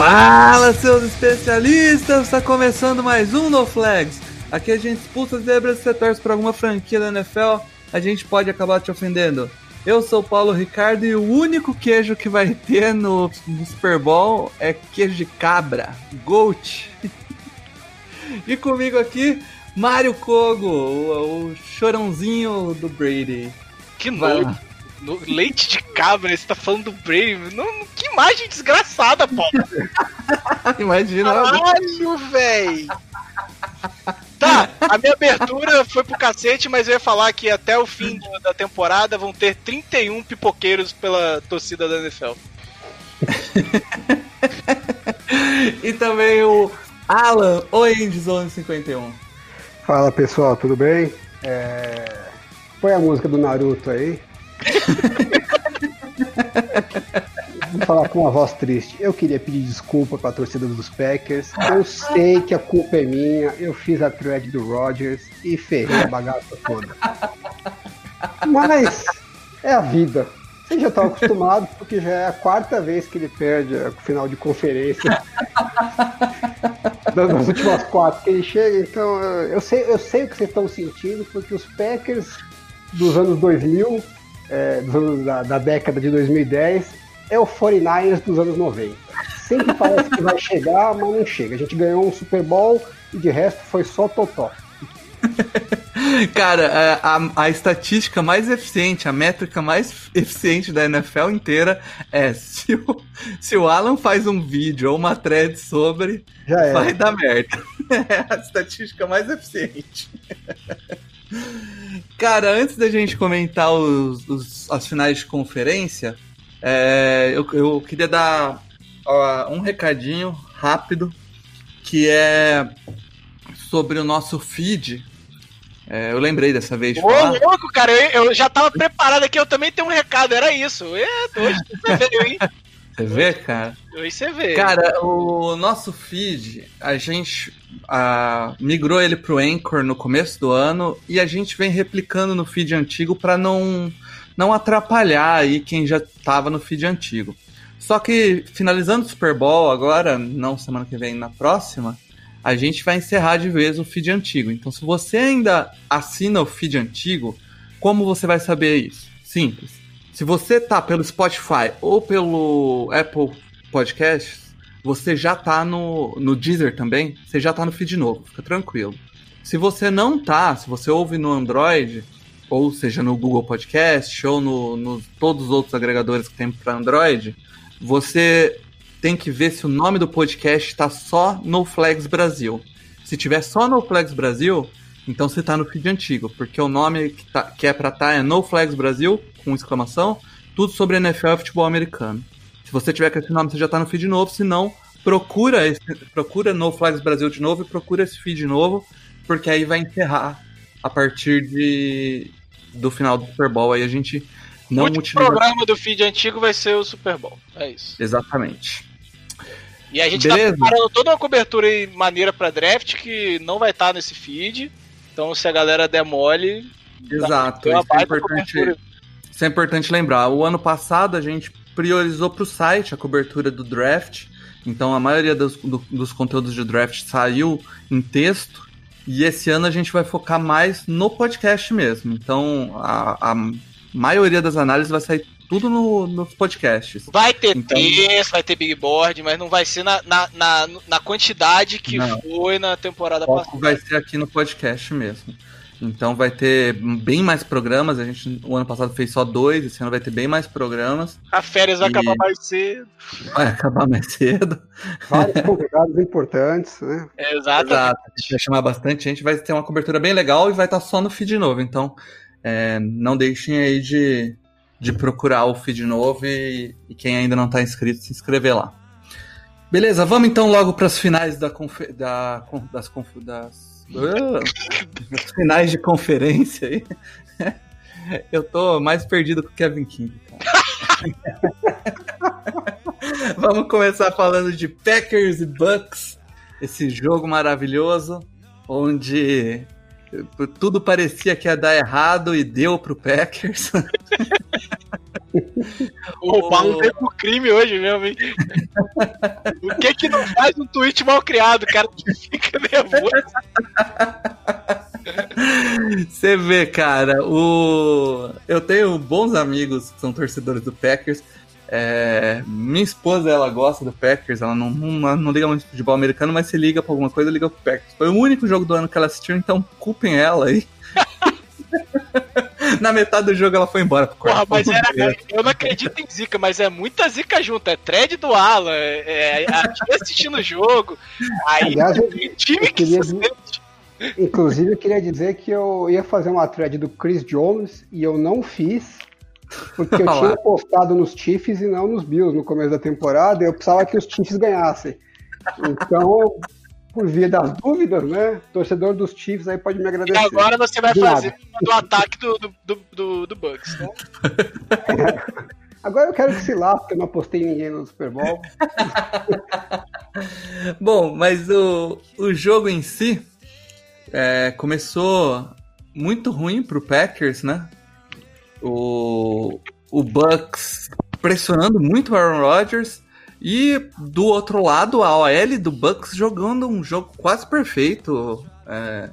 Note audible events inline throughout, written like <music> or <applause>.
Fala, seus especialistas! Está começando mais um No Flags. Aqui a gente expulsa zebras se torce para alguma franquia da NFL, a gente pode acabar te ofendendo. Eu sou o Paulo Ricardo e o único queijo que vai ter no, Super Bowl é queijo de cabra, goat. <laughs> e comigo aqui, Mário Kogo, o, o chorãozinho do Brady. Que nojo. No- Leite de cabra, você tá falando do Brave. Não, que imagem desgraçada, Paulo. <laughs> Imagina. Caralho, véi. Tá, a minha abertura foi pro cacete, mas eu ia falar que até o fim do- da temporada vão ter 31 pipoqueiros pela torcida da NFL. <laughs> E também o Alan, o Endzone 51. Fala pessoal, tudo bem? É... Põe a música do Naruto aí. Vou falar com uma voz triste. Eu queria pedir desculpa pra torcida dos Packers. Eu sei que a culpa é minha. Eu fiz a thread do Rodgers e ferrei a bagaça toda. Mas é a vida. Você já tá acostumado porque já é a quarta vez que ele perde o final de conferência das últimas quatro que ele chega, então eu sei, eu sei o que vocês estão sentindo, porque os Packers dos anos 2000, é, anos da, da década de 2010, é o 49ers dos anos 90. Sempre parece que vai chegar, mas não chega. A gente ganhou um Super Bowl e de resto foi só totó. <laughs> Cara, é, a, a estatística mais eficiente, a métrica mais eficiente da NFL inteira é se o, se o Alan faz um vídeo ou uma thread sobre, Já é. vai dar merda. <laughs> É a estatística mais eficiente. Cara, antes da gente comentar os, os- as finais de conferência, é, eu, eu queria dar ó, um recadinho rápido que é sobre o nosso feed. É, eu lembrei dessa vez Ô, falar. louco, cara, eu, eu já tava preparado aqui, eu também tenho um recado, era isso. É, hoje <laughs> você veio, hein? Você vê, cara? Hoje você vê. Cara, o nosso feed, a gente ah, migrou ele pro Anchor no começo do ano e a gente vem replicando no feed antigo para não, não atrapalhar aí quem já tava no feed antigo. Só que finalizando o Super Bowl agora, não semana que vem, na próxima, a gente vai encerrar de vez o feed antigo. Então, se você ainda assina o feed antigo, como você vai saber isso? Simples. Se você tá pelo Spotify ou pelo Apple Podcasts, você já tá no, no Deezer também, você já tá no feed novo, fica tranquilo. Se você não tá, se você ouve no Android, ou seja, no Google Podcast, ou no, no todos os outros agregadores que tem para Android, você tem que ver se o nome do podcast está só no Flags Brasil. Se tiver só no Flags Brasil, então você tá no feed antigo, porque o nome que, tá- que é pra estar é No Flags Brasil, com exclamação, tudo sobre NFL e futebol americano. Se você tiver com esse nome, você já tá no feed novo, se não, procura, esse, procura No Flags Brasil de novo e procura esse feed novo, porque aí vai encerrar a partir de do final do Super Bowl, aí a gente o não último utiliza... programa do feed antigo vai ser o Super Bowl. É isso. Exatamente. E a gente Beleza. tá preparando toda uma cobertura maneira pra draft que não vai estar nesse feed. Então se a galera der mole. Exato, isso é importante. Isso é importante lembrar. O ano passado a gente priorizou para o site a cobertura do draft. Então a maioria dos, do- dos conteúdos de draft saiu em texto. E esse ano a gente vai focar mais no podcast mesmo. Então a, a maioria das análises vai sair tudo no- nos podcasts. Vai ter Então- texto, vai ter big board, mas não vai ser na, na, na, na quantidade que Não. foi na temporada passada. vai ser aqui no podcast mesmo. Então vai ter bem mais programas. A gente o ano passado fez só dois, esse ano vai ter bem mais programas. A férias vai E- acabar mais cedo. Vai acabar mais cedo. Vários convidados importantes, né? Exato. Exato. A gente vai chamar bastante gente, vai ter uma cobertura bem legal e vai estar só no feed novo. Então, é, não deixem aí de, de procurar o feed novo e, e quem ainda não está inscrito, se inscrever lá. Beleza, vamos então logo para as finais da, confe da das, das, uh, <laughs> das finais de conferência aí. <laughs> Eu tô mais perdido que o Kevin King. <laughs> Vamos começar falando de Packers e Bucks, esse jogo maravilhoso, onde tudo parecia que ia dar errado e deu pro Packers. <laughs> o Paulo veio pro crime hoje mesmo, hein? o que que não faz um tweet mal criado, cara? Que fica nervoso. Você vê, cara, o... eu tenho bons amigos que são torcedores do Packers. É... Minha esposa, ela gosta do Packers, ela não, não, não liga muito de futebol americano, mas se liga pra alguma coisa, liga pro Packers. Foi o único jogo do ano que ela assistiu, então culpem ela aí. <laughs> Na metade do jogo ela foi embora. Porra, mas era, eu não acredito em zica, mas é muita zica junto. É thread do Alan, é, é, assistindo o jogo. Aí Aliás, eu, time eu que queria, Inclusive, eu queria dizer que eu ia fazer uma thread do Chris Jones e eu não fiz, porque eu tinha postado nos Chiefs e não nos Bills no começo da temporada, e eu precisava que os Chiefs ganhassem. Então, por via das dúvidas, né? Torcedor dos Chiefs aí pode me agradecer. E agora você vai De fazer do ataque do, do, do, do Bucks, né? <laughs> Agora eu quero que se lasque, eu não apostei ninguém no Super Bowl. <laughs> Bom, mas o, o jogo em si é, começou muito ruim pro Packers, né? O, o Bucks pressionando muito o Aaron Rodgers e do outro lado, a OL do Bucks jogando um jogo quase perfeito. É,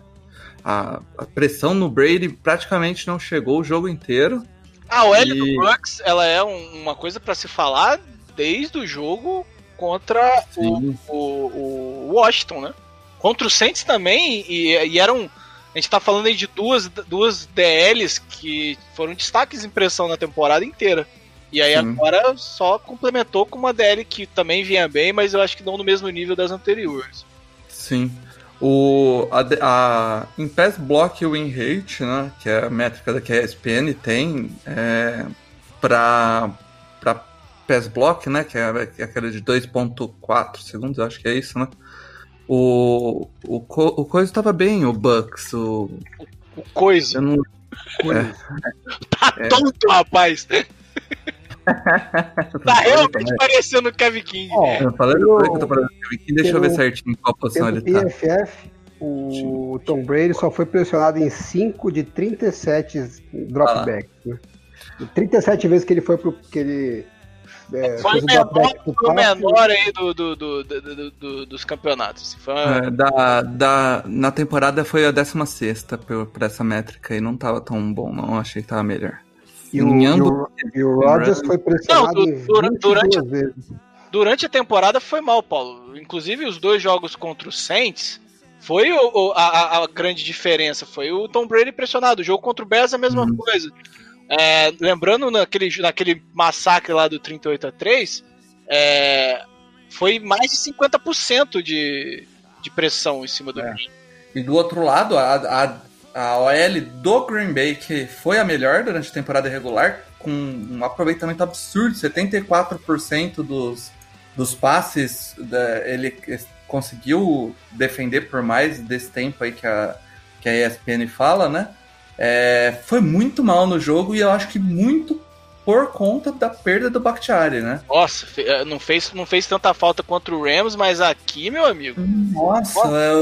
a, a, pressão no Brady praticamente não chegou o jogo inteiro. A OL e... do Bucks ela é um, uma coisa para se falar desde o jogo contra o, o, o, Washington, né? Contra o Saints também, e, e eram. A gente tá falando aí de duas, duas DLs que foram destaques em pressão na temporada inteira. E aí Sim. agora só complementou com uma DL que também vinha bem, mas eu acho que não no mesmo nível das anteriores. Sim. O, a, a, em Pass Block Win Rate, né, que é a métrica que a ESPN tem é, para Pass Block, né, que é, que é aquela de 2.4 segundos, acho que é isso, né? O, o, o Coisa estava bem, o Bucks, o... O Coisa? Não... É. Tá tonto, rapaz! <laughs> tá realmente parecendo o Kevin King. É, eu falei eu, que eu tô parecendo o Kevin King, deixa eu ver certinho qual posição ele tá. PFF, o Tom Brady só foi pressionado em 5 de 37 dropbacks, ah. né? 37 vezes que ele foi pro. Que ele, é, foi o menor, foi o menor aí do, do, do, do, dos campeonatos. Foi uma... é, da, da, na temporada foi a 16 por, por essa métrica e não tava tão bom, não. Achei que tava melhor. E o, e o, e o Rodgers foi pressionado não, durante, durante, vezes. Durante a temporada foi mal, Paulo. Inclusive os dois jogos contra o Saints foi o, a, a, grande diferença. Foi o Tom Brady pressionado. O jogo contra o Bears a mesma uhum. coisa. É, lembrando naquele, naquele massacre lá do 38 a 3, é, foi mais de 50% de, de pressão em cima do é. E do outro lado, a, a, a OL do Green Bay, que foi a melhor durante a temporada regular, com um aproveitamento absurdo, 74% dos, dos passes, da, ele conseguiu defender por mais desse tempo aí que a, que a ESPN fala, né? É, foi muito mal no jogo e eu acho que muito por conta da perda do Bakhtiari, né? Nossa, eh, não fez, não fez tanta falta contra o Rams, mas aqui, meu amigo. Nossa, Nossa. É,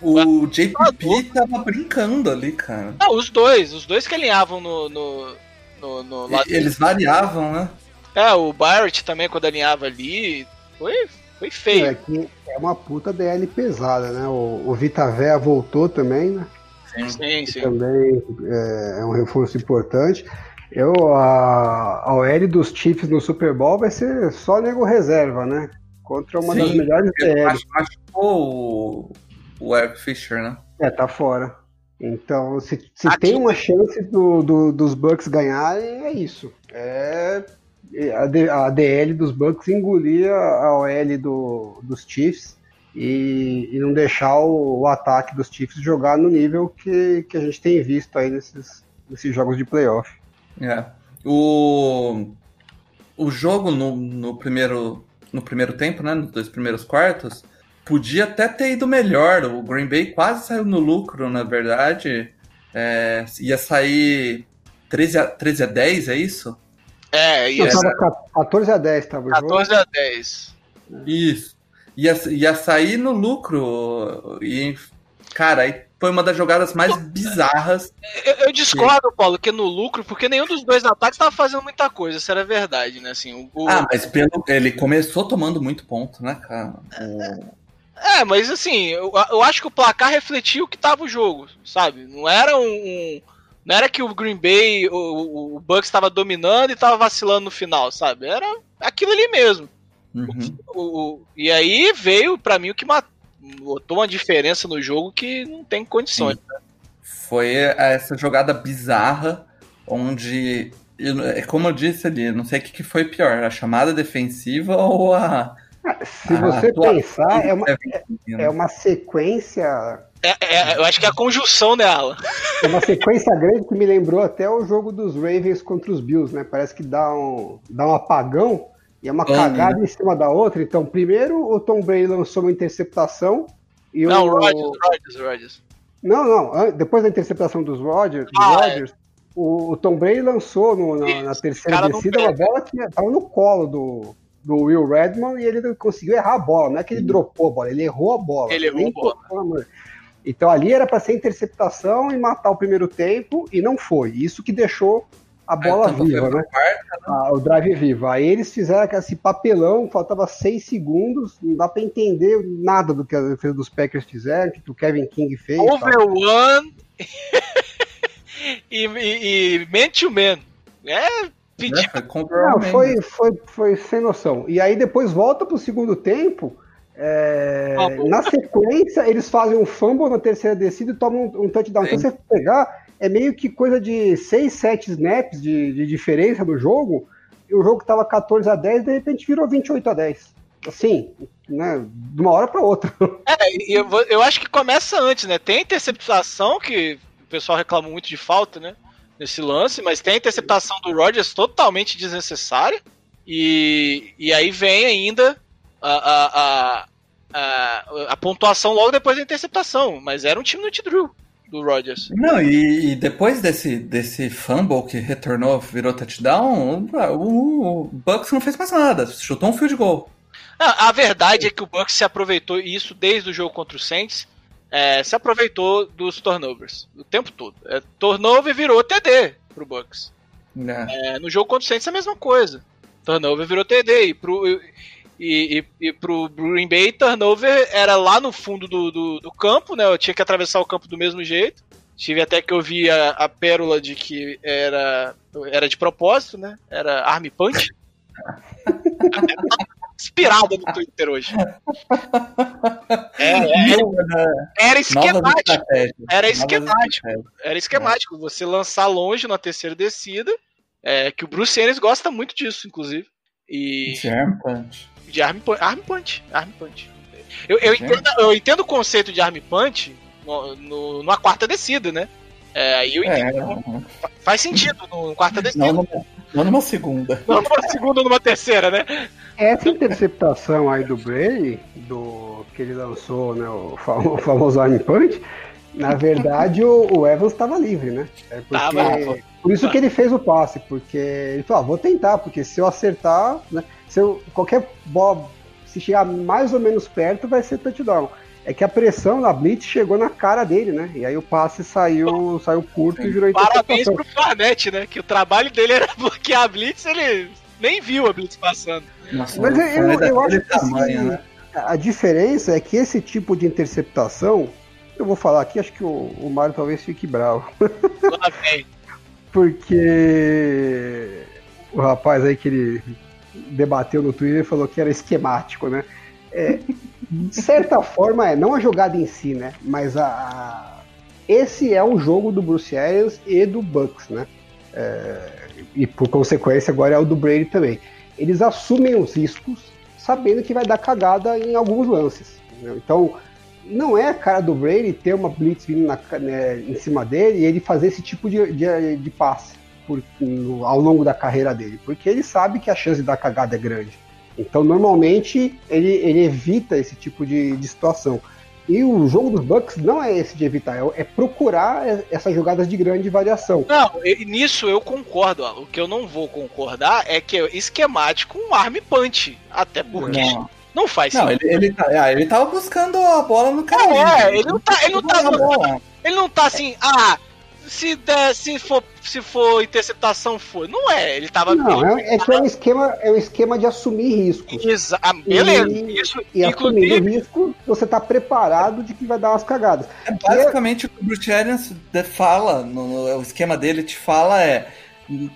o, o JPP tava brincando ali, cara. Não, os dois, os dois que alinhavam no, no, no, no lado Eles variavam, né? É, o Barrett também, quando alinhava ali, foi, foi feio. É, que é uma puta DL pesada, né? O, o Vitavé voltou também, né? Sim, sim. sim. Também é, é um reforço importante. Eu, a, a OL dos Chiefs no Super Bowl vai ser só nego reserva, né? Contra uma Sim, das melhores DLs. Machucou o, o Eric Fisher, né? É, tá fora. Então, se, se tem uma chance do, do, dos Bucks ganharem, é isso. É a, a DL dos Bucks engolir a OL do, dos Chiefs e, e não deixar o, o, ataque dos Chiefs jogar no nível que, que a gente tem visto aí nesses, nesses jogos de playoff. É. o, o jogo no, no, primeiro, no primeiro tempo, né? Nos dois primeiros quartos, podia até ter ido melhor. O Green Bay quase saiu no lucro, na verdade. É, ia sair 13 a, 13 a 10, é isso? É, ia ser. 14 a 10 tava o 14 jogo. a 10. Isso. Ia, ia sair no lucro. E, cara, aí foi uma das jogadas mais bizarras. Eu, eu discordo, Paulo, que no lucro, porque nenhum dos dois ataques estava fazendo muita coisa, isso era verdade, né? Assim, o, Ah, mas pelo, ele começou tomando muito ponto, né, cara? O... É, mas assim, eu, eu acho que o placar refletia o que tava o jogo, sabe? Não era um. um não era que o Green Bay, o, o Bucks estava dominando e estava vacilando no final, sabe? Era aquilo ali mesmo. Uhum. O, o, e aí veio para mim o que botou uma diferença no jogo que não tem condições. Né? Foi essa jogada bizarra onde, é como eu disse ali, não sei o que foi pior, a chamada defensiva ou a se você pensar, é uma, é, é uma sequência. É, é, eu acho que é a conjunção dela. É uma sequência grande que me lembrou até o jogo dos Ravens contra os Bills, né? Parece que dá um, dá um apagão e é uma cagada né? em cima da outra. Então, primeiro o Tom Brady lançou uma interceptação. E não, o Rodgers, Rodgers, Rodgers. Não, não. Depois da interceptação dos Rodgers, Ah, Rodgers o, o Tom Brady lançou no- na, na terceira descida uma bola que estava no colo do, do Will Redmond e ele conseguiu errar a bola. Não é que ele dropou a bola, ele errou a bola. Ele errou a bola. Então ali era para ser interceptação e matar o primeiro tempo e não foi. Isso que deixou a bola tanto viva, foi pro né? Ah, o drive vivo. Aí eles fizeram aquele- esse papelão, faltava seis segundos, não dá para entender nada do que a defesa dos Packers fizeram, o que o Kevin King fez. tal. Over one <laughs> e, e, e man to man. É pedir Né? O Não, foi, foi, foi sem noção. E aí depois volta pro segundo tempo. é, na sequência, eles fazem um fumble na terceira descida e tomam um, um touchdown. Então, Sim. se você pegar, é meio que coisa de 6, 7 snaps de, de diferença do jogo. E o jogo que tava 14 a 10, de repente virou 28 a 10. Assim, né? De uma hora para outra. <laughs> É, eu, eu acho que começa antes, né? Tem interceptação, que o pessoal reclama muito de falta, né? Nesse lance, mas tem a interceptação do Rodgers totalmente desnecessária. E, e aí vem ainda a, a, a, a, a pontuação logo depois da interceptação. Mas era um time no T-Drew do Rodgers. Não, e, e depois desse, desse fumble que retornou, virou touchdown, o, o Bucks não fez mais nada, chutou um field goal. A, a verdade é que o Bucks se aproveitou, e isso desde o jogo contra o Saints, é, se aproveitou dos turnovers o tempo todo. É, turnover virou TD pro Bucks. né? É, no jogo contra o Saints é a mesma coisa. Turnover virou TD. E pro, e, e, e pro Green Bay, turnover era lá no fundo do, do, do campo, né? Eu tinha que atravessar o campo do mesmo jeito. Tive até que ouvir a, a pérola de que era, era de propósito, né? Era arm punch. <laughs> Inspirada no Twitter hoje. É, é, era esquemático. Era esquemático. Era esquemático. Você lançar longe na terceira descida. É, que o Bruce Arians gosta muito disso, inclusive. E punch. De arm punch. Arm punch. Arm punch. Eu, eu, entendo, eu entendo o conceito de arm punch no, no- numa quarta descida, né? É, aí eu entendo. É, Faz sentido no quarta descida. não, numa, não numa segunda. Não numa segunda ou numa terceira, né? Essa interceptação aí do Brady, do que ele lançou, né, o fa- o famoso arm punch, na verdade o, o Evans estava livre, né? É porque, Tava. por isso que ele fez o passe, porque ele falou, ah, vou tentar, porque se eu acertar, né, se eu, qualquer bola, se chegar mais ou menos perto, vai ser touchdown. É que a pressão na blitz chegou na cara dele, né? E aí o passe saiu, saiu curto e virou Parabéns pro Farnett, né? Que o trabalho dele era <laughs> bloquear a Blitz, ele nem viu a Blitz passando. Nossa, Mas eu, foi eu, eu daquele acho que tamanho, assim, né? a diferença é que esse tipo de interceptação, eu vou falar aqui, acho que o, o Mário talvez fique bravo, Lá vem. <laughs> porque o rapaz aí que ele debateu no Twitter falou que era esquemático, né? É, de certa <laughs> forma é, não a jogada em si, né? Mas a, a- esse é um jogo do Bruce Arians e do Bucks, né? É, e por consequência agora é o do Brady também. Eles assumem os riscos sabendo que vai dar cagada em alguns lances. né? Então, não é a cara do Brady ter uma blitz vindo na né, em cima dele e ele fazer esse tipo de, de, de passe. Por, no, ao longo da carreira dele, porque ele sabe que a chance de dar cagada é grande. Então, normalmente, ele, ele evita esse tipo de, de situação. E o jogo dos Bucks não é esse de evitar, é, é procurar essas jogadas de grande variação. Não, nisso eu concordo. O que eu não vou concordar é que é esquemático um arm punch. Até porque. Não. Não faz não, sentido. Ele, ele, tá, ah, ele tava buscando a bola no caminho. É, ele não tá. Ele não tá, ele não tá assim, ah, se der, se for, se for interceptação, foi. Não é, ele tava. Não, é, é que é um esquema, é um esquema de assumir riscos. Exa ah, beleza. E, isso, e inclusive... assumindo risco, você tá preparado de que vai dar umas cagadas. É basicamente o que o Bruce Arians fala, no, no, o esquema dele te fala é.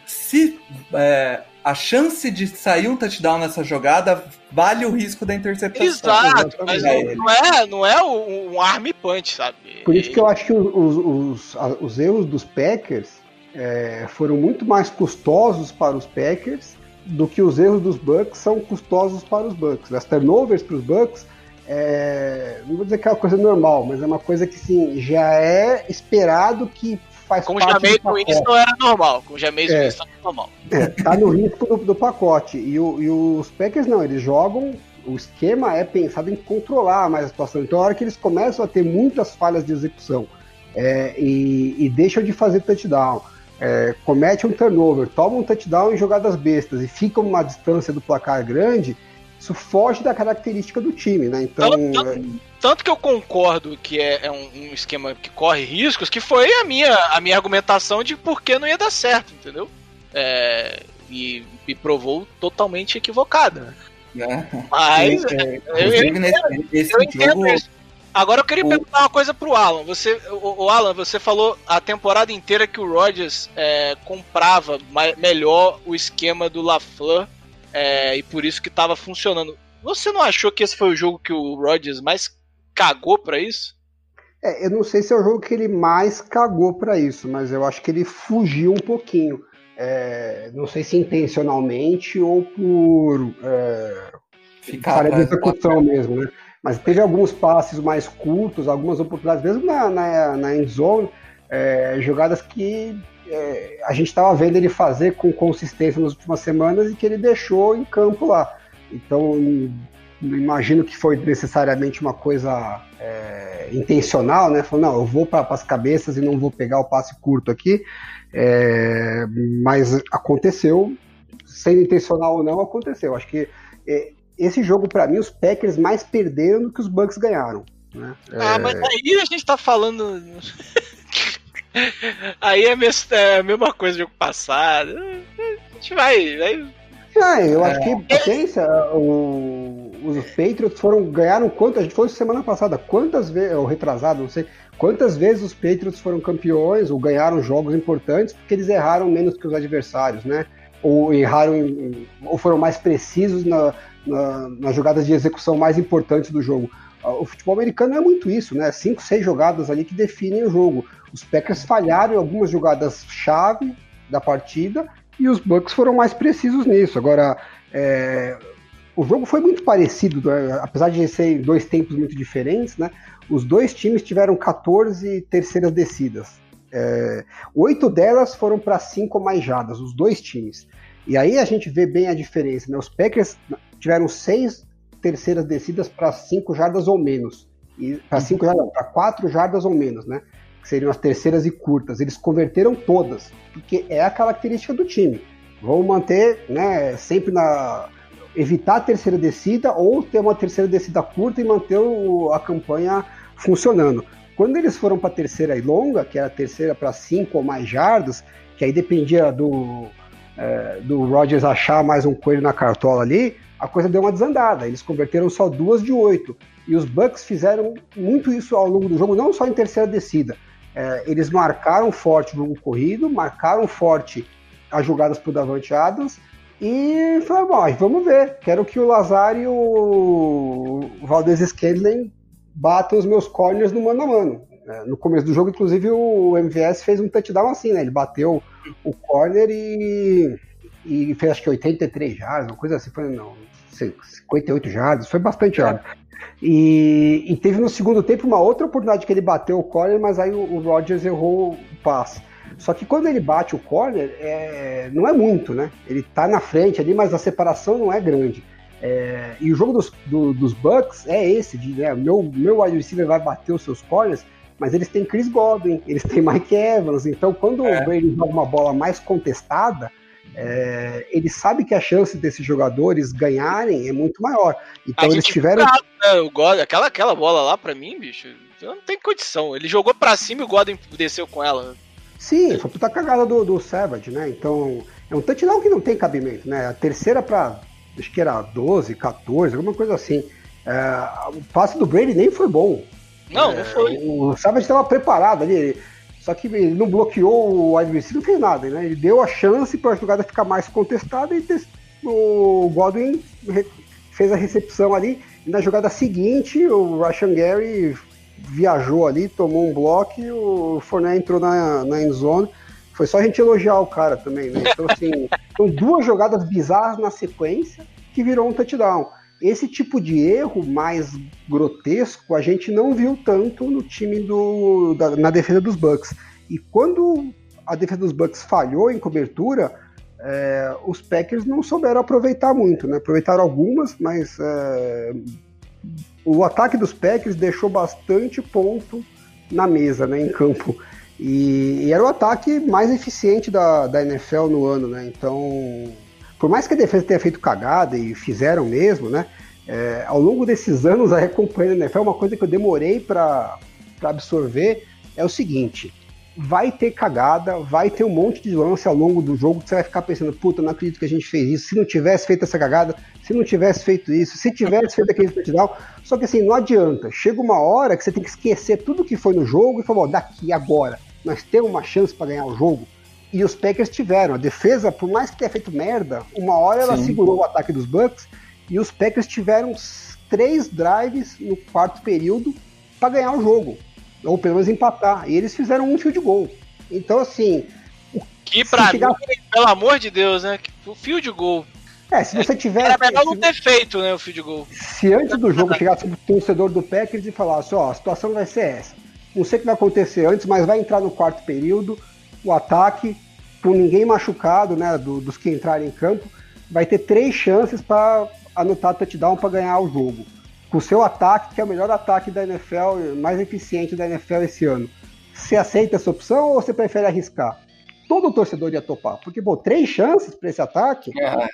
Se é, a chance de sair um touchdown nessa jogada vale o risco da interceptação. Exato, mas não é, não é um arm punch, sabe? Por isso que eu acho que os, os, os erros dos Packers é, foram muito mais custosos para os Packers do que os erros dos Bucks são custosos para os Bucks. As turnovers para os Bucks é, não vou dizer que é uma coisa normal, mas é uma coisa que sim, já é esperado que faz com parte Winston não era normal. Com o Jameis é. Winston não normal. É, tá no risco do, do pacote. E, o, e, os Packers não, eles jogam. O esquema é pensado em controlar mais a situação. Então, a hora que eles começam a ter muitas falhas de execução é, e, e, deixam de fazer touchdown, é, comete um turnover, toma um touchdown em jogadas bestas e fica uma distância do placar grande, isso foge da característica do time, né? Então. Tanto, é... tanto que eu concordo que é, é um, um, esquema que corre riscos, que foi a minha, a minha argumentação de por que não ia dar certo, entendeu? É, e me provou totalmente equivocada. É. Mas. É, eu, eu, entendo, eu entendo isso. Agora eu queria o... perguntar uma coisa pro Alan. Você, o, o, Alan, você falou a temporada inteira que o Rodgers é, comprava mais, melhor o esquema do LaFleur é, e por isso que tava funcionando. Você não achou que esse foi o jogo que o Rodgers mais cagou para isso? É, eu não sei se é o jogo que ele mais cagou para isso, mas eu acho que ele fugiu um pouquinho. É, não sei se intencionalmente ou por é, falha de execução mesmo, né? Mas teve alguns passes mais curtos, algumas oportunidades, mesmo na, na, na end zone, é, jogadas que é, a gente estava vendo ele fazer com consistência nas últimas semanas e que ele deixou em campo lá. Então, não imagino que foi necessariamente uma coisa é, intencional, né? Falou, não, eu vou para as cabeças e não vou pegar o passe curto aqui. É, mas aconteceu, sendo intencional ou não, aconteceu. Acho que é, esse jogo, para mim, os Packers mais perderam do que os Bucks ganharam. Né? Ah, mas aí a gente está falando. <laughs> Aí é, é a mesma coisa do jogo passado. A gente vai. vai... Ah, eu acho que, é. pensa, o, os Patriots foram, ganharam quantas, a gente foi semana passada, quantas vezes, ou retrasado, não sei, quantas vezes os Patriots foram campeões ou ganharam jogos importantes porque eles erraram menos que os adversários, né? Ou erraram, ou foram mais precisos na, na, nas jogadas de execução mais importantes do jogo. O futebol americano é muito isso, né? Cinco, seis jogadas ali que definem o jogo. Os Packers falharam em algumas jogadas-chave da partida e os Bucks foram mais precisos nisso. Agora, é, o jogo foi muito parecido, né? apesar de ser dois tempos muito diferentes, né? Os dois times tiveram 14 terceiras descidas. É, oito delas foram para cinco mais jadas, os dois times. E aí a gente vê bem a diferença. Né? Os Packers tiveram seis terceiras descidas para cinco jardas ou menos. Para cinco jardas, para quatro jardas ou menos, né? que seriam as terceiras e curtas, eles converteram todas, porque é a característica do time. Vão manter, né, sempre na evitar a terceira descida ou ter uma terceira descida curta e manter o, a campanha funcionando. Quando eles foram para a terceira e longa, que era a terceira para cinco ou mais jardas, que aí dependia do, é, do Rogers achar mais um coelho na cartola ali, a coisa deu uma desandada. Eles converteram só duas de oito. E os Bucks fizeram muito isso ao longo do jogo, não só em terceira descida. É, eles marcaram forte o jogo corrido, marcaram forte as jogadas pro Davante Adams e foi bom, vamos ver. Quero que o Lazar e o Valdez Scandling batam os meus corners no mano a mano. É, no começo do jogo, inclusive, o MVS fez um touchdown assim, né? Ele bateu o corner e, e fez acho que 83 jardas, uma coisa assim, foi não, 58 jardas, foi bastante jardas. E, e, teve no segundo tempo uma outra oportunidade que ele bateu o corner, mas aí o, o Rodgers errou o passe. Só que quando ele bate o corner, é, não é muito, né? Ele tá na frente ali, mas a separação não é grande. É, e o jogo dos, do, dos Bucks é esse, de né, meu, meu wide receiver vai bater os seus corners, mas eles têm Chris Godwin, eles têm Mike Evans, então quando é. o Brady joga uma bola mais contestada, é, ele sabe que a chance desses jogadores ganharem é muito maior. Então eles tiveram. né, o God, aquela, aquela bola lá, para mim, bicho, não tem condição. Ele jogou para cima e o Godwin desceu com ela. Sim, foi puta cagada do, do Savage, né? Então, é um touchdown que não tem cabimento, né? A terceira para acho que era 12, 14, alguma coisa assim. É, o passe do Brady nem foi bom. Não, é, não foi. O Savage estava preparado ali. Só que ele não bloqueou o receiver, não fez nada, né? Ele deu a chance para a jogada ficar mais contestada e o Godwin fez a recepção ali. E na jogada seguinte, o Russian Gary viajou ali, tomou um bloco e o Fournette entrou na, na end zone. Foi só a gente elogiar o cara também, né? Então, assim, <laughs> são duas jogadas bizarras na sequência que virou um touchdown. Esse tipo de erro mais grotesco a gente não viu tanto no time do da, na defesa dos Bucks. E quando a defesa dos Bucks falhou em cobertura, é, os Packers não souberam aproveitar muito, né? Aproveitaram algumas, mas é, o ataque dos Packers deixou bastante ponto na mesa, né, em campo. E, e, era o ataque mais eficiente da, da NFL no ano, né? Então, por mais que a defesa tenha feito cagada e fizeram mesmo, né? É, ao longo desses anos, acompanhando a NFL, uma coisa que eu demorei para absorver é o seguinte: vai ter cagada, vai ter um monte de lance ao longo do jogo que você vai ficar pensando, puta, não acredito que a gente fez isso, se não tivesse feito essa cagada, se não tivesse feito isso, se tivesse feito aquele touchdown. Só que assim, não adianta. Chega uma hora que você tem que esquecer tudo que foi no jogo e falar, daqui, agora, nós temos uma chance para ganhar o jogo. E os Packers tiveram. A defesa, por mais que tenha feito merda, uma hora ela Sim. segurou o ataque dos Bucks e os Packers tiveram três drives no quarto período para ganhar o jogo ou pelo menos empatar. E eles fizeram um field goal. Então, assim. Que pra chegar... mim, pelo amor de Deus, né? O field goal. É, se você tivesse. Era melhor não ter feito, né, o field goal. Se antes do jogo chegasse o torcedor do Packers e falasse: ó, a situação vai ser essa. Não sei o que vai acontecer antes, mas vai entrar no quarto período, o ataque, com ninguém machucado, né, do, dos que entrarem em campo, vai ter três chances para anotar touchdown para ganhar o jogo com o seu ataque, que é o melhor ataque da NFL, mais eficiente da NFL esse ano. Você aceita essa opção ou você prefere arriscar? Todo torcedor ia topar, porque, pô, três chances para esse ataque é.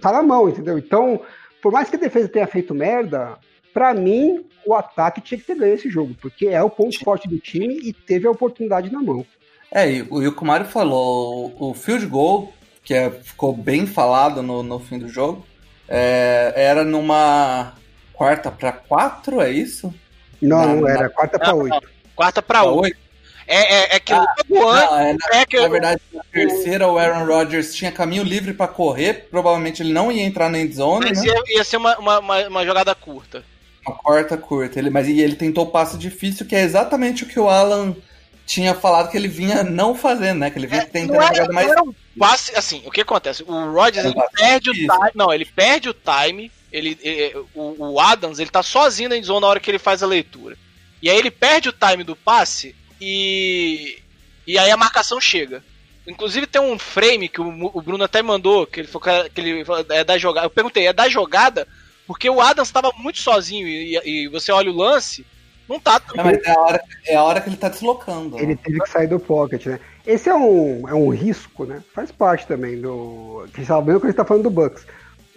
tá na mão, entendeu? Então, por mais que a defesa tenha feito merda, para mim, o ataque tinha que ter ganho esse jogo, porque é o ponto forte do time e teve a oportunidade na mão. É, e o que o Mário falou, o field goal, que é, ficou bem falado no, no fim do jogo, é, era numa quarta para quatro, é isso? Não, não era, quarta para oito. Quarta para oito. É, é, é que ah, logo antes. É, na, que na verdade, na terceira, o Aaron Rodgers tinha caminho livre para correr. Provavelmente ele não ia entrar na endzone. Mas né? ia, ia ser uma, uma, uma, uma, jogada curta. Uma quarta curta. Ele, mas e ele tentou o passe difícil, que é exatamente o que o Alan tinha falado que ele vinha não fazendo, né? Que ele vinha é, tentando a jogada mais. Um passe, assim, o que acontece? O Rodgers ele perde o time. Não, ele perde o time ele, ele o, o, Adams, ele tá sozinho na endzone na hora que ele faz a leitura. E aí ele perde o time do passe e e aí a marcação chega. Inclusive tem um frame que o, o Bruno até mandou, que ele falou que ele é da jogada. Eu perguntei, é da jogada? Porque o Adams estava muito sozinho e, e, você olha o lance, não tá. Não, mas é a, hora, é a hora que ele tá deslocando. Ele teve que sair do pocket, né? Esse é um, é um risco, né? Faz parte também do. Que sabendo que a gente tá falando do Bucks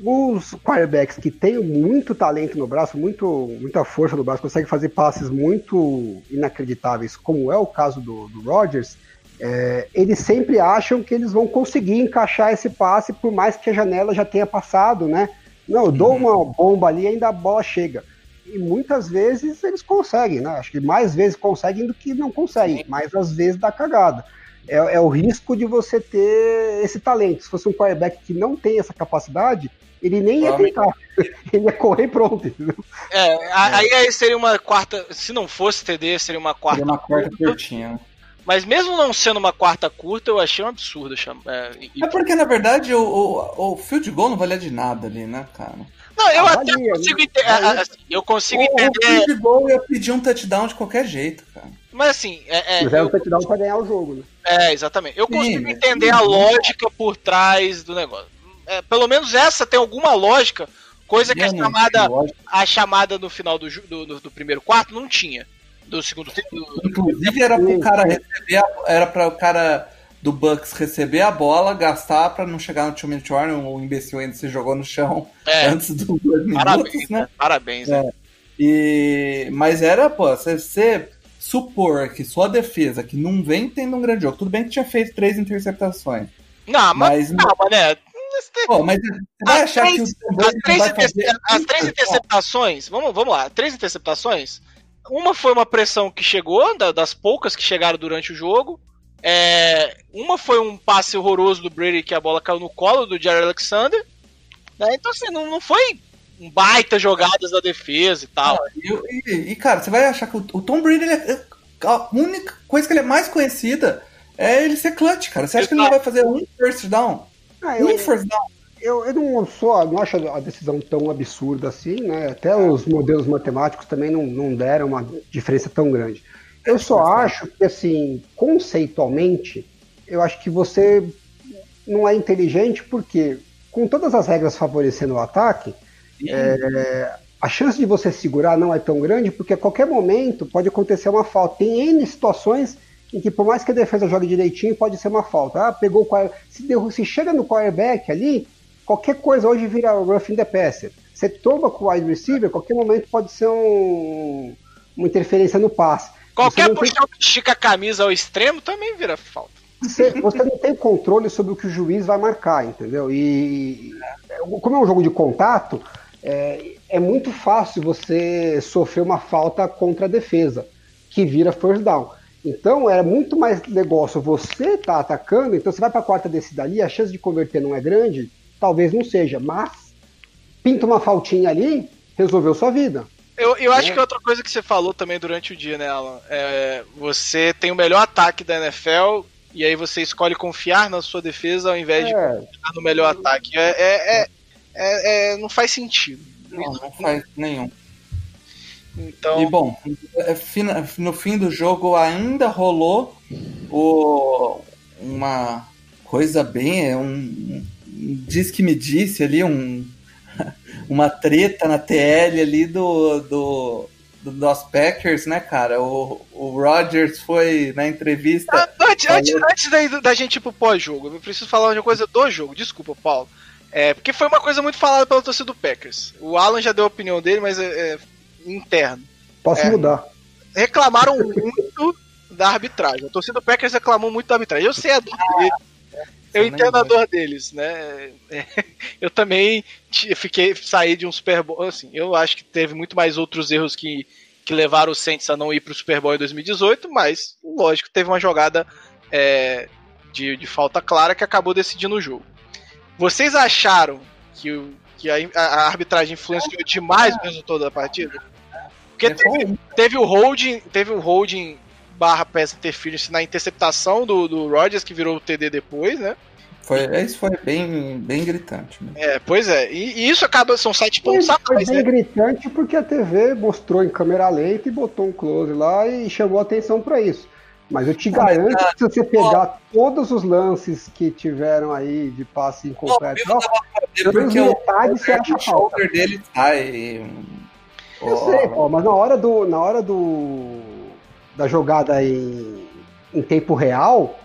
os quarterbacks que têm muito talento no braço, muito, muita força no braço, conseguem fazer passes muito inacreditáveis, como é o caso do, do Rodgers, é, eles sempre acham que eles vão conseguir encaixar esse passe, por mais que a janela já tenha passado, né? Não, eu dou uhum. uma bomba ali e ainda a bola chega. E muitas vezes eles conseguem, né? Acho que mais vezes conseguem do que não conseguem, mas às vezes dá cagada. É, é, o risco de você ter esse talento. Se fosse um quarterback que não tem essa capacidade, ele nem ia tentar. <laughs> Ele ia correr pronto, entendeu? É, é, aí seria uma quarta. Se não fosse TD, seria uma quarta. Seria uma quarta curtinha. Mas mesmo não sendo uma quarta curta, eu achei um absurdo. É, e... é porque, na verdade, o, o, o field goal não valia de nada ali, né, cara? Não, eu até consigo, ente... assim, eu consigo o, entender. O goal ia pedir um touchdown de qualquer jeito, cara. mas assim, é, é, era um eu, touchdown pra ganhar o jogo, né? é, exatamente. Eu Sim, consigo mas- entender a lógica por trás do negócio. É, pelo menos essa tem alguma lógica, coisa que a chamada, a chamada no final do, do, do- do primeiro quarto não tinha. Do segundo do- Inclusive era pro cara receber a, era para o cara do Bucks receber a bola, gastar pra não chegar no two minute warning, o imbecil ainda se jogou no chão É. <laughs> antes dos dois minutos, Parabéns, né? né? Parabéns. É. né? E mas era, pô, você, você supor que sua defesa que não vem tendo um grande jogo, tudo bem que tinha feito três interceptações, Não, mas, mas calma, né? pô, mas você vai As achar que o três, as três fazer as três interceptações, vamos, vamos lá, três interceptações. Uma foi uma pressão que chegou, da- das poucas que chegaram durante o jogo. É, uma foi um passe horroroso do Brady que a bola caiu no colo do Jerry Alexander. né? Então, assim, não, não foi um baita jogadas da defesa e tal. E, e- e, cara, você vai achar que o, o Tom Brady, ele é- a única coisa que ele é mais conhecida é ele ser clutch, cara. Você acha que ele não vai fazer um first down? Ah, eu, Um first down? eu, eu não sou, não acho a decisão tão absurda assim, né? Até os modelos matemáticos também não, não deram uma diferença tão grande. Eu só acho que, assim, conceitualmente, eu acho que você não é inteligente porque, com todas as regras favorecendo o ataque, é, a chance de você segurar não é tão grande porque a qualquer momento pode acontecer uma falta. Tem N situações em que, por mais que a defesa jogue direitinho, pode ser uma falta. Ah, pegou o se, derru- se chega no quarterback ali, qualquer coisa hoje vira roughing the passer. Você toma com o wide receiver, qualquer momento pode ser um- uma interferência no passe. Qualquer não tem- puxão que estica a camisa ao extremo também vira falta. você, você não tem controle sobre o que o juiz vai marcar, entendeu? E como é um jogo de contato, é, é muito fácil você sofrer uma falta contra a defesa, que vira first down. Então é muito mais negócio você tá atacando, então você vai para a quarta descida ali, a chance de converter não é grande, talvez não seja, mas pinta uma faltinha ali, resolveu sua vida. Eu, eu acho É. que outra coisa que você falou também durante o dia, né, Alan? É, você tem o melhor ataque da NFL e aí você escolhe confiar na sua defesa ao invés de É, confiar no melhor ataque. É, é- é- é- é- não faz sentido. Não, não faz nenhum. Então, E bom, é, no fim do jogo ainda rolou o, uma coisa bem, é um, um diz que me disse ali, um, <laughs> uma treta na TL ali do, do, do- dos Packers, né, cara? O, o Rodgers foi na entrevista. Ah, antes, Falou. antes, antes da, da gente ir pro pós-jogo, eu preciso falar uma coisa do jogo. Desculpa, Paulo. É, porque foi uma coisa muito falada pela torcida do Packers. O Alan já deu a opinião dele, mas é, é interno. posso É. mudar. reclamaram muito da arbitragem. A torcida do Packers reclamou muito da arbitragem. Eu sei a dor deles. Eu entendo a dor deles, né? É, <laughs> Eu também fiquei saí de um Super Bowl, assim, eu acho que teve muito mais outros erros que, que levaram o Saints a não ir pro Super Bowl em 2018, mas lógico, teve uma jogada é, de, de falta clara que acabou decidindo o jogo. Vocês acharam que, o- que a, a arbitragem influenciou demais o resultado da partida? Porque É, teve, teve o holding, teve o holding barra pass interference na interceptação do, do Rodgers, que virou o TD depois, né? Foi, isso foi bem, bem gritante. Né? É, pois é. E, e isso acaba, são sete pontos a Foi mais, bem né? gritante porque a TV mostrou em câmera lenta e botou um close lá e chamou atenção para isso. Mas eu te garanto que se você pegar todos os lances que tiveram aí de passe incompleto, Não, ó, Porque metade você acha shoulder dele sai. eu sei, pô, mas na hora do na hora do da jogada em, em tempo real,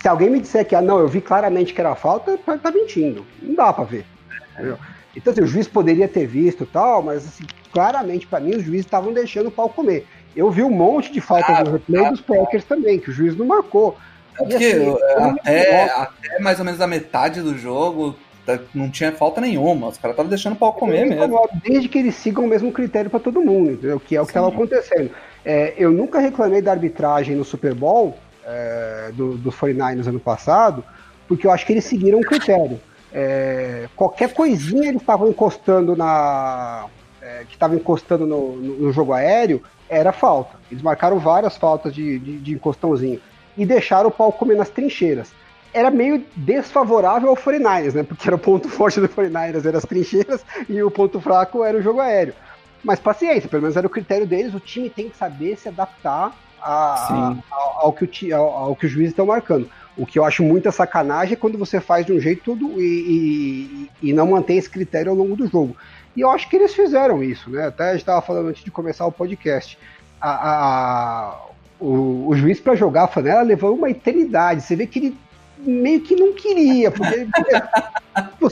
se alguém me disser que ah, não, eu vi claramente que era falta, tá, tá mentindo. Não dá pra ver. entendeu? Então assim, o juiz poderia ter visto e tal, mas assim, claramente pra mim os juízes estavam deixando o pau comer. Eu vi um monte de faltas Ah, no replay dos Packers também, que o juiz não marcou. É porque assim, até, até mais ou menos a metade do jogo tá- não tinha falta nenhuma. Os caras estavam deixando o pau comer mesmo. Desde que eles sigam o mesmo critério para todo mundo, entendeu? Que é o que estava acontecendo. É, eu nunca reclamei da arbitragem no Super Bowl é, do, dos 49ers ano passado, porque eu acho que eles seguiram um critério. É, qualquer coisinha eles estavam encostando na. é, que estavam encostando no, no- no jogo aéreo era falta. Eles marcaram várias faltas de, de, de encostãozinho e deixaram o pau comer nas trincheiras era meio desfavorável ao 49ers, né? Porque era o ponto forte do 49ers, eram as trincheiras, e o ponto fraco era o jogo aéreo. Mas paciência, pelo menos era o critério deles, o time tem que saber se adaptar a, ao, ao, que o, ao, ao que os juízes estão marcando. O que eu acho muita sacanagem é quando você faz de um jeito tudo e, e, e, não mantém esse critério ao longo do jogo. E eu acho que eles fizeram isso, né? Até a gente estava falando antes de começar o podcast. A, a, o, o juiz para jogar a Fanela levou uma eternidade. Você vê que ele meio que não queria, porque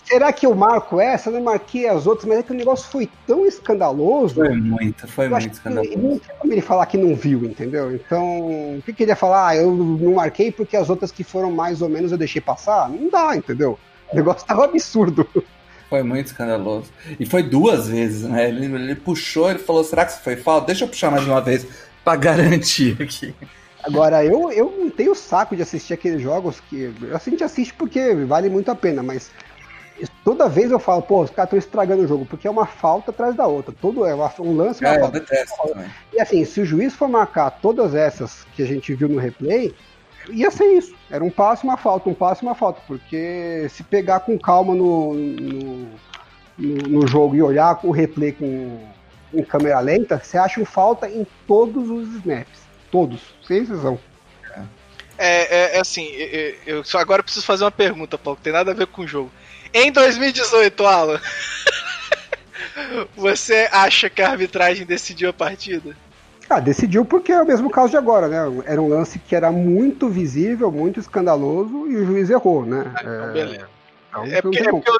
será que eu marco essa? Eu não marquei as outras, mas é que o negócio foi tão escandaloso. Foi muito, foi muito escandaloso. Não tem como ele falar que não viu, entendeu? Então, o que, que ele ia falar? Ah, eu não marquei porque as outras que foram mais ou menos eu deixei passar? Não dá, entendeu? O negócio tava absurdo. Foi muito escandaloso. E foi duas vezes, né? Ele, ele puxou, ele falou: será que isso foi falta? Deixa eu puxar mais uma vez para garantir aqui. Agora, eu, eu não tenho saco de assistir aqueles jogos que. A gente assiste porque vale muito a pena, mas toda vez eu falo, pô, os caras estão estragando o jogo, porque é uma falta atrás da outra. Todo é um lance. É, eu detesto também. E assim, se o juiz for marcar todas essas que a gente viu no replay, ia ser isso. Era um passo uma falta, um passo e uma falta. Porque se pegar com calma no, no, no, no jogo e olhar o replay com, em câmera lenta, você acha um falta em todos os snaps. Todos, sem exceção. É, é, é assim, eu, eu, agora preciso fazer uma pergunta, Paulo, que tem nada a ver com o jogo. Em 2018, Alan, <laughs> você acha que a arbitragem decidiu a partida? Ah, decidiu porque é o mesmo caso de agora, né? Era um lance que era muito visível, muito escandaloso e o juiz errou, né? Ah, então, beleza. Então, é, porque, é, porque eu,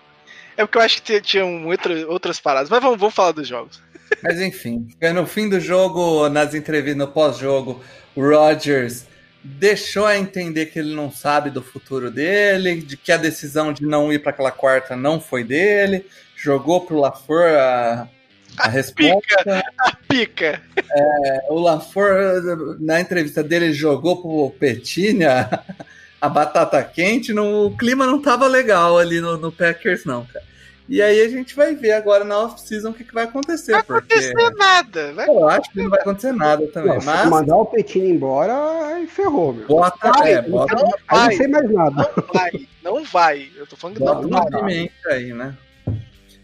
é, porque, eu, acho que tinham outras, outras paradas, mas vamos, vamos falar dos jogos. Mas enfim, no fim do jogo, nas entrevistas, no pós-jogo, o Rodgers deixou a entender que ele não sabe do futuro dele, de que a decisão de não ir para aquela quarta não foi dele, jogou pro LaFleur a, a, a resposta. Pica, a pica. É, o LaFleur, na entrevista dele, jogou pro Petini a, a batata quente, no, o clima não tava legal ali no, no Packers não, cara. E aí a gente vai ver agora na off-season o que, que vai acontecer. Vai porque... acontecer nada. Vai Eu acho que não vai acontecer nada também. Não, mas... Se mandar o Petino embora, aí ferrou, meu. Bota, vai, é, bota. Não vai, não sei mais nada. Não vai, não vai. Eu tô falando que não, não vai. aí, né?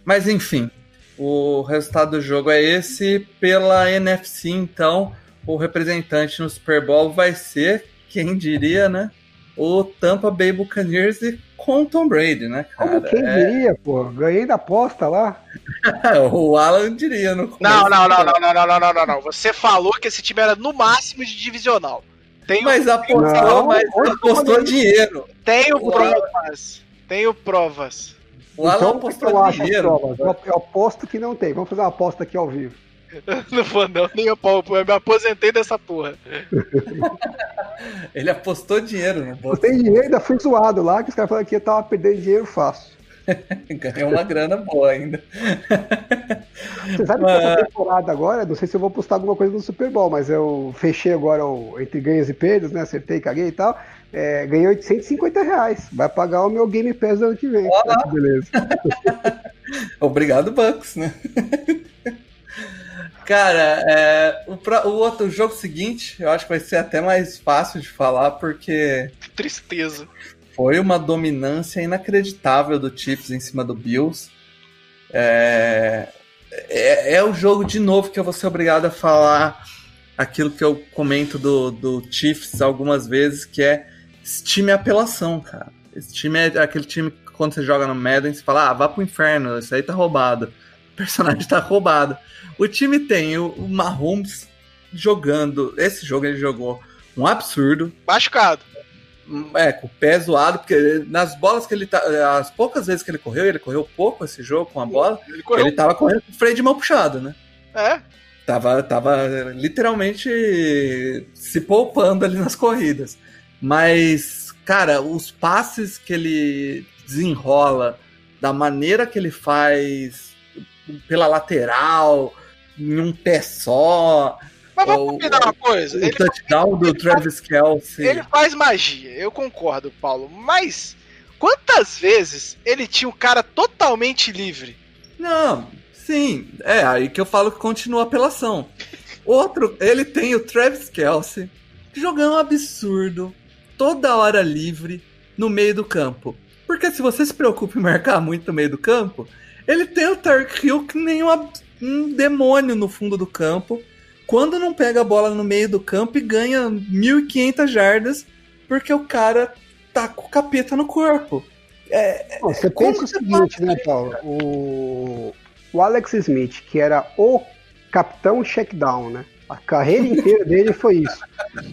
Mas enfim, o resultado do jogo é esse. Pela NFC, então, o representante no Super Bowl vai ser, quem diria, né? O Tampa Bay Buccaneers e com Tom Brady, né, cara? Como quem é... diria, pô? Ganhei da aposta lá. <laughs> o Alan diria no Não, não, não, não, não, não, não, não, não, não. Você falou que esse time era no máximo de divisional. Tem mas apostou, não, mas apostou dinheiro. Tenho provas. Tenho provas. O Alan então, apostou eu dinheiro. Provas? Eu aposto que não tem. Vamos fazer uma aposta aqui ao vivo. <laughs> Não vou não, nem eu, eu me aposentei dessa porra. Ele apostou dinheiro, né? Postei dinheiro e ainda fui zoado lá, que os caras falaram que eu tava perdendo dinheiro fácil. <laughs> Ganhou uma grana boa ainda. Você sabe que essa temporada agora, não sei se eu vou postar alguma coisa no Super Bowl, mas eu fechei agora o, entre ganhos e perdas, né? Acertei, caguei e tal. É, ganhei 850 reais. Vai pagar o meu Game Pass ano que vem. Olá. Beleza. <laughs> Obrigado, Bucks, né? Cara, é, o, o, outro o jogo seguinte, eu acho que vai ser até mais fácil de falar, porque. Tristeza. Foi uma dominância inacreditável do Chiefs em cima do Bills. É, é, é, o jogo de novo que eu vou ser obrigado a falar aquilo que eu comento do, do Chiefs algumas vezes, que é esse time é apelação, cara. Esse time é aquele time que quando você joga no Madden, você fala, ah, vá pro inferno, isso aí tá roubado. O personagem tá roubado. O time tem o, Mahomes jogando. Esse jogo ele jogou um absurdo. Machucado. É, com o pé zoado, porque nas bolas que ele tá. As poucas vezes que ele correu, ele correu pouco esse jogo com a bola. Ele, correu... ele tava correndo com o freio de mão puxado, né? É. Tava, tava literalmente se poupando ali nas corridas. Mas, cara, os passes que ele desenrola, da maneira que ele faz pela lateral, em um pé só. Mas vamos combinar uma coisa. O ele touchdown do Travis Kelsey. Ele faz magia, eu concordo, Paulo. Mas quantas vezes ele tinha o um cara totalmente livre? Não, sim. É aí que eu falo que continua a apelação. Outro, ele tem o Travis Kelsey jogando um absurdo, toda hora livre, no meio do campo. Porque se você se preocupa em marcar muito no meio do campo, ele tem o Tark Hill que nem uma um demônio no fundo do campo, quando não pega a bola no meio do campo e ganha 1.500 jardas porque o cara tá com o capeta no corpo. É, Bom, você como pensa o seguinte, né, Paulo? O, o Alex Smith, que era o capitão checkdown, né? A carreira inteira dele foi isso.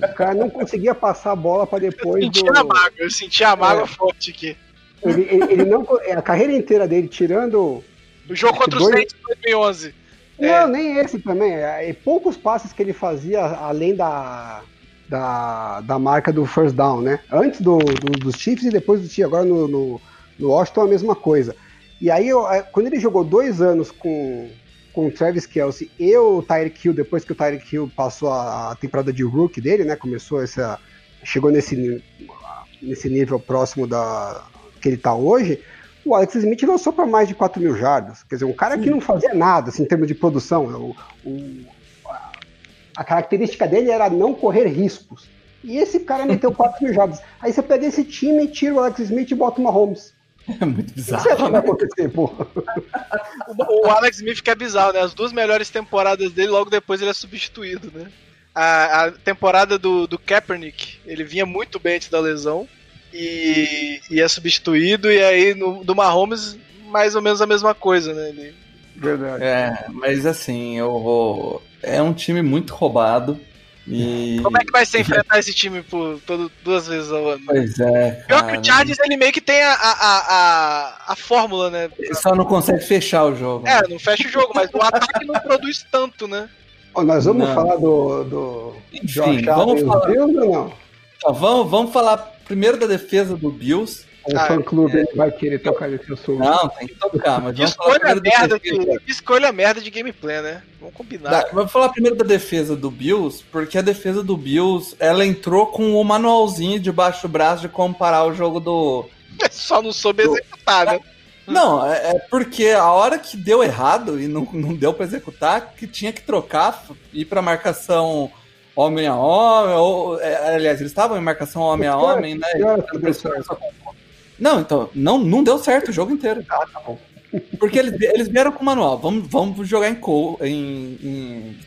O cara não conseguia passar a bola para depois Senti do. a mágoa, eu senti a mágoa É. forte aqui. Ele, ele, ele não, a carreira inteira dele, tirando. O jogo contra o Dois- Saints em 2011. É. Não, nem esse também. é, poucos passes que ele fazia além da, da, da marca do first down, né? Antes do, do- dos Chiefs e depois do Chiefs. Agora no, no, no Washington a mesma coisa. E aí, eu- é, quando ele jogou dois anos com, com o Travis Kelsey e o Tyreek Hill, depois que o Tyreek Hill passou a, a temporada de rookie dele, né? Começou essa. Chegou nesse, nesse nível próximo da que ele tá hoje. O Alex Smith lançou para mais de 4 mil jardas. Quer dizer, um cara que não fazia nada assim, em termos de produção. O, o- a- característica dele era não correr riscos. E esse cara meteu <laughs> 4 mil jardas. Aí você pega esse time, tira o Alex Smith e bota o Mahomes. É muito que bizarro. vai acontecer, pô? O, o Alex Smith que é bizarro, né? As duas melhores temporadas dele, logo depois ele é substituído, né? A, a temporada do, do Kaepernick, ele vinha muito bem antes da lesão e, e é substituído, e aí no, do Mahomes, mais ou menos a mesma coisa, né? Ele, Verdade. É, mas assim, eu vou. É um time muito roubado. E. como é que vai ser enfrentar esse time por todo, duas vezes ao ano? Pois é. Pior Cara. que o Chargers, ele meio que tem a, a, a, a, fórmula, né? Ele só não consegue fechar o jogo. É, não fecha o jogo, mas o ataque não produz tanto, né? Ó, nós vamos Não. falar do, do Enfim, Josh vamos Allen falar. Ou não? Então, vamos, vamos falar primeiro da defesa do Bills. O Ah, fã-clube ele vai querer tocar nesse assunto. Não, tem que tocar, mas vamos falar escolha da merda, defesa. de, que escolha merda de gameplay, né? Vamos combinar. Da- Vamos falar primeiro da defesa do Bills, porque a defesa do Bills, ela entrou com o manualzinho debaixo do braço de como parar o jogo do... <laughs> Só não soube executar, né? Não, é é porque a hora que deu errado e não, não deu pra executar, que tinha que trocar, ir pra marcação homem a homem, ou, é, aliás, eles estavam em marcação homem a homem, né? Não, então, não, não deu certo o jogo inteiro. Ah, tá bom. <laughs> Porque eles, eles vieram com o manual. Vamos, vamos jogar em, co em, em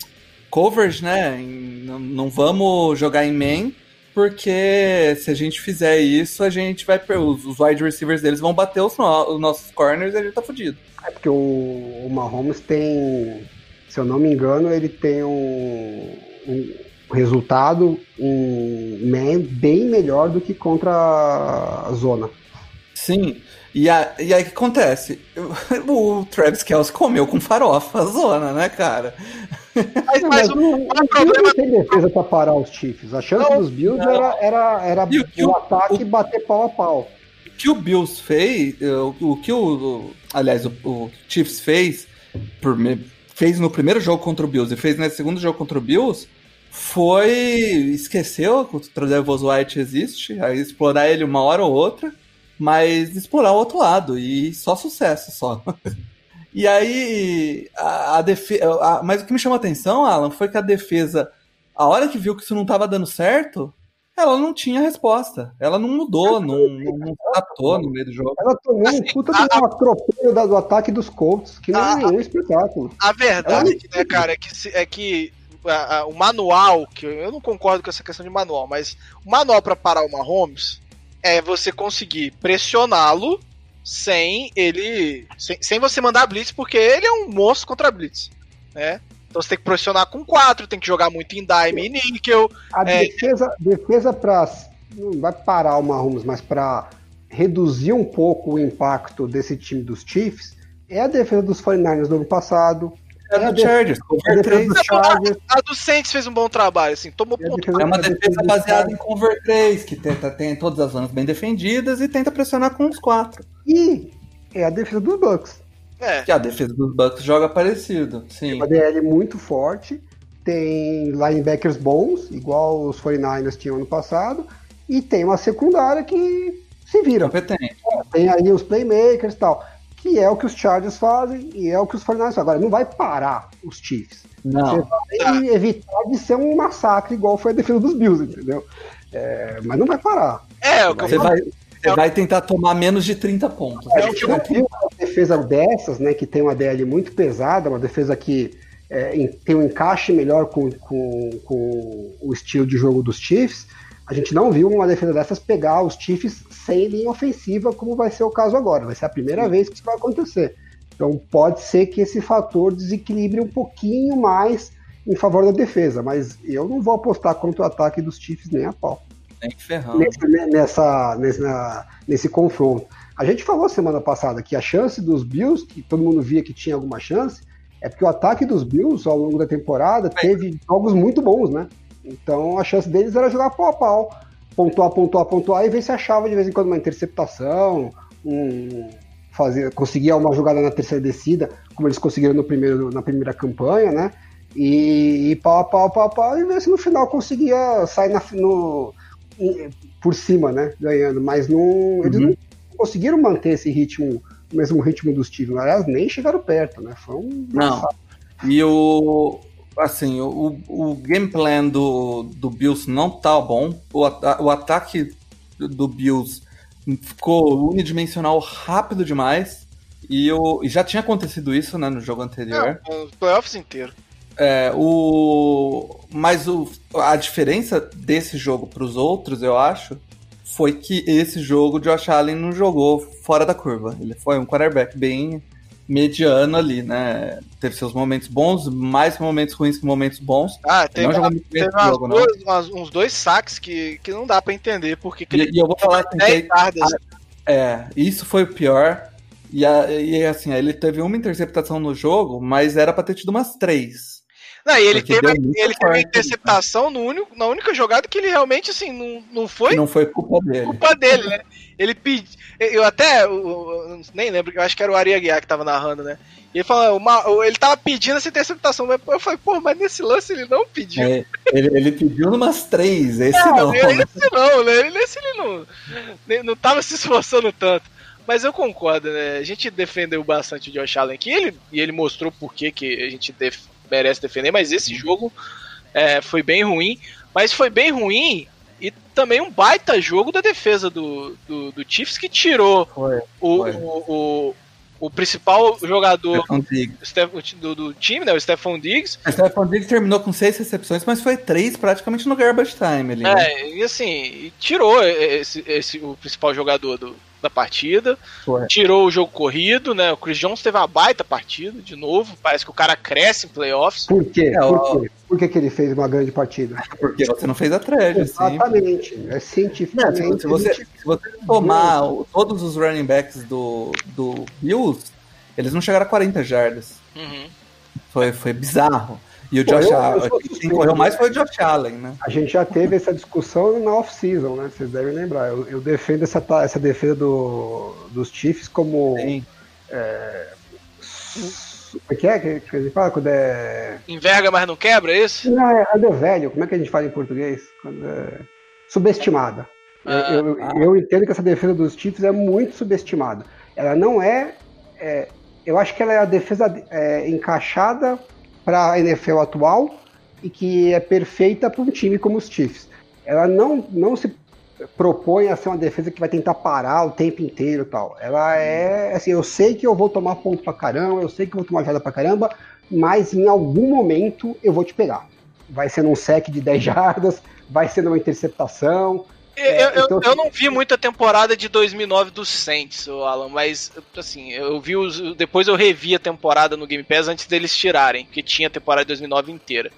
coverage, né? Em- não, não vamos jogar em main, porque se a gente fizer isso, a gente vai. Os, os wide receivers deles vão bater os, no- os nossos corners e a gente tá fudido. É porque o, o Mahomes tem, se eu não me engano, ele tem um, um resultado em man bem melhor do que contra a zona. Sim. E, a- e aí o que acontece? <laughs> O Travis Kelce comeu com farofa a zona, né, cara? <laughs> Mas, Não, mas mas o, o, o o problema não tem defesa para parar os Chiefs. A chance Não, dos Bills não. era, era, era E o o, o- ataque o- bater pau a pau. O que o Bills fez, o, o que o, o- aliás, o, o Chiefs fez, por fez no primeiro jogo contra o Bills e fez no segundo jogo contra o Bills, foi esqueceu que o Travis White existe, aí explorar ele uma hora ou outra, mas explorar o outro lado e só sucesso só. <laughs> E aí, a, a defesa. Mas o que me chamou a atenção, Alan, foi que a defesa, a hora que viu que isso não estava dando certo, ela não tinha resposta. Ela não mudou, não, não, adaptou no meio do jogo. Ela tomou Assim, um puta a- de um atropelo da- do ataque dos Colts, que não A- é nenhum espetáculo. A verdade, né, cara, é que, se- é que a- a- o manual, que eu- eu não concordo com essa questão de manual, mas o manual pra parar o Mahomes é você conseguir pressioná-lo sem ele. Sem, sem você mandar blitz, porque ele é um monstro contra blitz, né? Então você tem que pressionar com 4, tem que jogar muito em dime e níquel. A É. defesa, defesa para não vai parar o Mahomes, mas para reduzir um pouco o impacto desse time dos Chiefs, é a defesa dos 49ers do ano passado, É a do def- Chargers, a cover defesa 3. dos Chargers, A do Saints fez um bom trabalho, assim, tomou É ponto. É uma defesa baseada Chargers. em cover 3, que tenta, tem todas as zonas bem defendidas e tenta pressionar com os quatro. e é a defesa dos Bucks. É. Que a defesa dos Bucks joga parecido, sim. Uma DL muito forte, tem linebackers bons, igual os 49ers tinham ano passado, e tem uma secundária que se vira. Competente. Tem aí os playmakers e tal, que é o que os Chargers fazem e é o que os 49ers fazem. Agora, não vai parar os Chiefs. Você Não, vai evitar de ser um massacre igual foi a defesa dos Bills, entendeu? É, mas não vai parar. É, o que eu você vai, você vai tentar tomar menos de 30 pontos. A gente não viu uma defesa dessas, né, que tem uma DL muito pesada, uma defesa que é, em- tem um encaixe melhor com, com, com o estilo de jogo dos Chiefs, a gente não viu uma defesa dessas pegar os Chiefs sem linha ofensiva, como vai ser o caso agora. Vai ser a primeira vez que isso vai acontecer. Então pode ser que esse fator desequilibre um pouquinho mais em favor da defesa, mas eu não vou apostar contra o ataque dos Chiefs nem a pau Nem ferrando. nesse, né, nessa, nessa, nesse confronto. A gente falou semana passada que a chance dos Bills, que todo mundo via que tinha alguma chance, é porque o ataque dos Bills ao longo da temporada teve jogos muito bons, né? Então a chance deles era jogar pau a pau, pontuar, pontuar, pontuar e ver se achava de vez em quando uma interceptação, um, fazer, conseguia uma jogada na terceira descida, como eles conseguiram no primeiro, na primeira campanha, né? E, e pau a pau, pau a pau, e ver se no final conseguia sair na, no, por cima, né? Ganhando, mas não, eles Uhum. não conseguiram manter esse ritmo, o mesmo ritmo dos times. Aliás, nem chegaram perto, né? Foi um. Não. E o. Assim, o, o game plan do, do Bills não tá bom. O, ata- o ataque do Bills ficou unidimensional rápido demais. E, o, e já tinha acontecido isso né, no jogo anterior. Os playoffs inteiro. É, o, mas o, a diferença desse jogo para os outros, eu acho, foi que esse jogo o Josh Allen não jogou fora da curva. Ele foi um quarterback bem mediano ali, né? Teve seus momentos bons, mais momentos ruins que momentos bons. Ah, Ele teve, não teve umas jogo, duas- umas- uns dois saques que, que não dá pra entender porque que E, ele e eu vou falar assim, 10 que, jardas. é, isso foi o pior. E, a- e assim, ele teve uma interceptação no jogo, mas era pra ter tido umas três. Não, e ele porque teve, ele teve a forte, interceptação no único, na única jogada que ele realmente, assim, não, não foi Que não foi culpa dele. culpa dele, né? Ele pediu. Eu até. Eu, nem lembro, eu acho que era o Ari Aguiar que tava narrando, né? E ele falou, uma, ele tava pedindo essa interceptação, mas eu falei, pô, mas nesse lance ele não pediu. É, ele, ele pediu numas três, esse Não, não. ele- Esse não, né? Ele- Esse ele não, não tava se esforçando tanto. Mas eu concordo, né? A gente defendeu bastante o Josh Allen aqui, ele, e ele mostrou por que que a gente def- merece defender, mas esse jogo é, foi bem ruim. Mas foi bem ruim e também um baita jogo da defesa do, do, do Chiefs que tirou Foi. o, Foi. o, o, o principal jogador do, do time, né? O Stephon Diggs. O Stephon Diggs terminou com seis recepções, mas foi três praticamente no garbage time ali. né? É, e assim, e tirou esse, esse, o principal jogador do, da partida. Foi. tirou o jogo corrido, né? O Chris Jones teve uma baita partida de novo. Parece que o cara cresce em playoffs. Por quê? É, Por quê? Por que, que ele fez uma grande partida? Porque você não fez a thread, assim. Exatamente. É Não, cientificamente. se, se você, se você tomar todos os running backs do, do Bills, eles não chegaram a 40 jardas. Uhum. Foi, foi bizarro. E o Josh eu- eu Allen, quem correu mais foi o Josh Allen, né? A gente já teve essa discussão na off-season, né? Vocês devem lembrar. Eu, eu defendo essa, essa defesa do, dos Chiefs como. Sim. Como é que é que que a gente fala? Quando é. Enverga, mas não quebra, é isso? Não, é quando é velho. Como é que a gente fala em português? Quando é... Subestimada. Eu- Ah, eu, eu entendo que essa defesa dos Chiefs é muito subestimada. Ela não é. é, eu acho que ela é a defesa é, encaixada para a NFL atual e que é perfeita para um time como os Chiefs. Ela não, não se propõe a ser uma defesa que vai tentar parar o tempo inteiro e tal. Ela é assim, eu sei que eu vou tomar ponto pra caramba, eu sei que eu vou tomar jada pra caramba, mas em algum momento eu vou te pegar. Vai ser num sec de 10 <laughs> jardas, vai ser numa interceptação. Eu, eu, então- eu não vi muita temporada de 2009 do Saints, Alan, mas assim, eu vi os. Depois eu revi a temporada no Game Pass antes deles tirarem, porque tinha a temporada de 2009 inteira.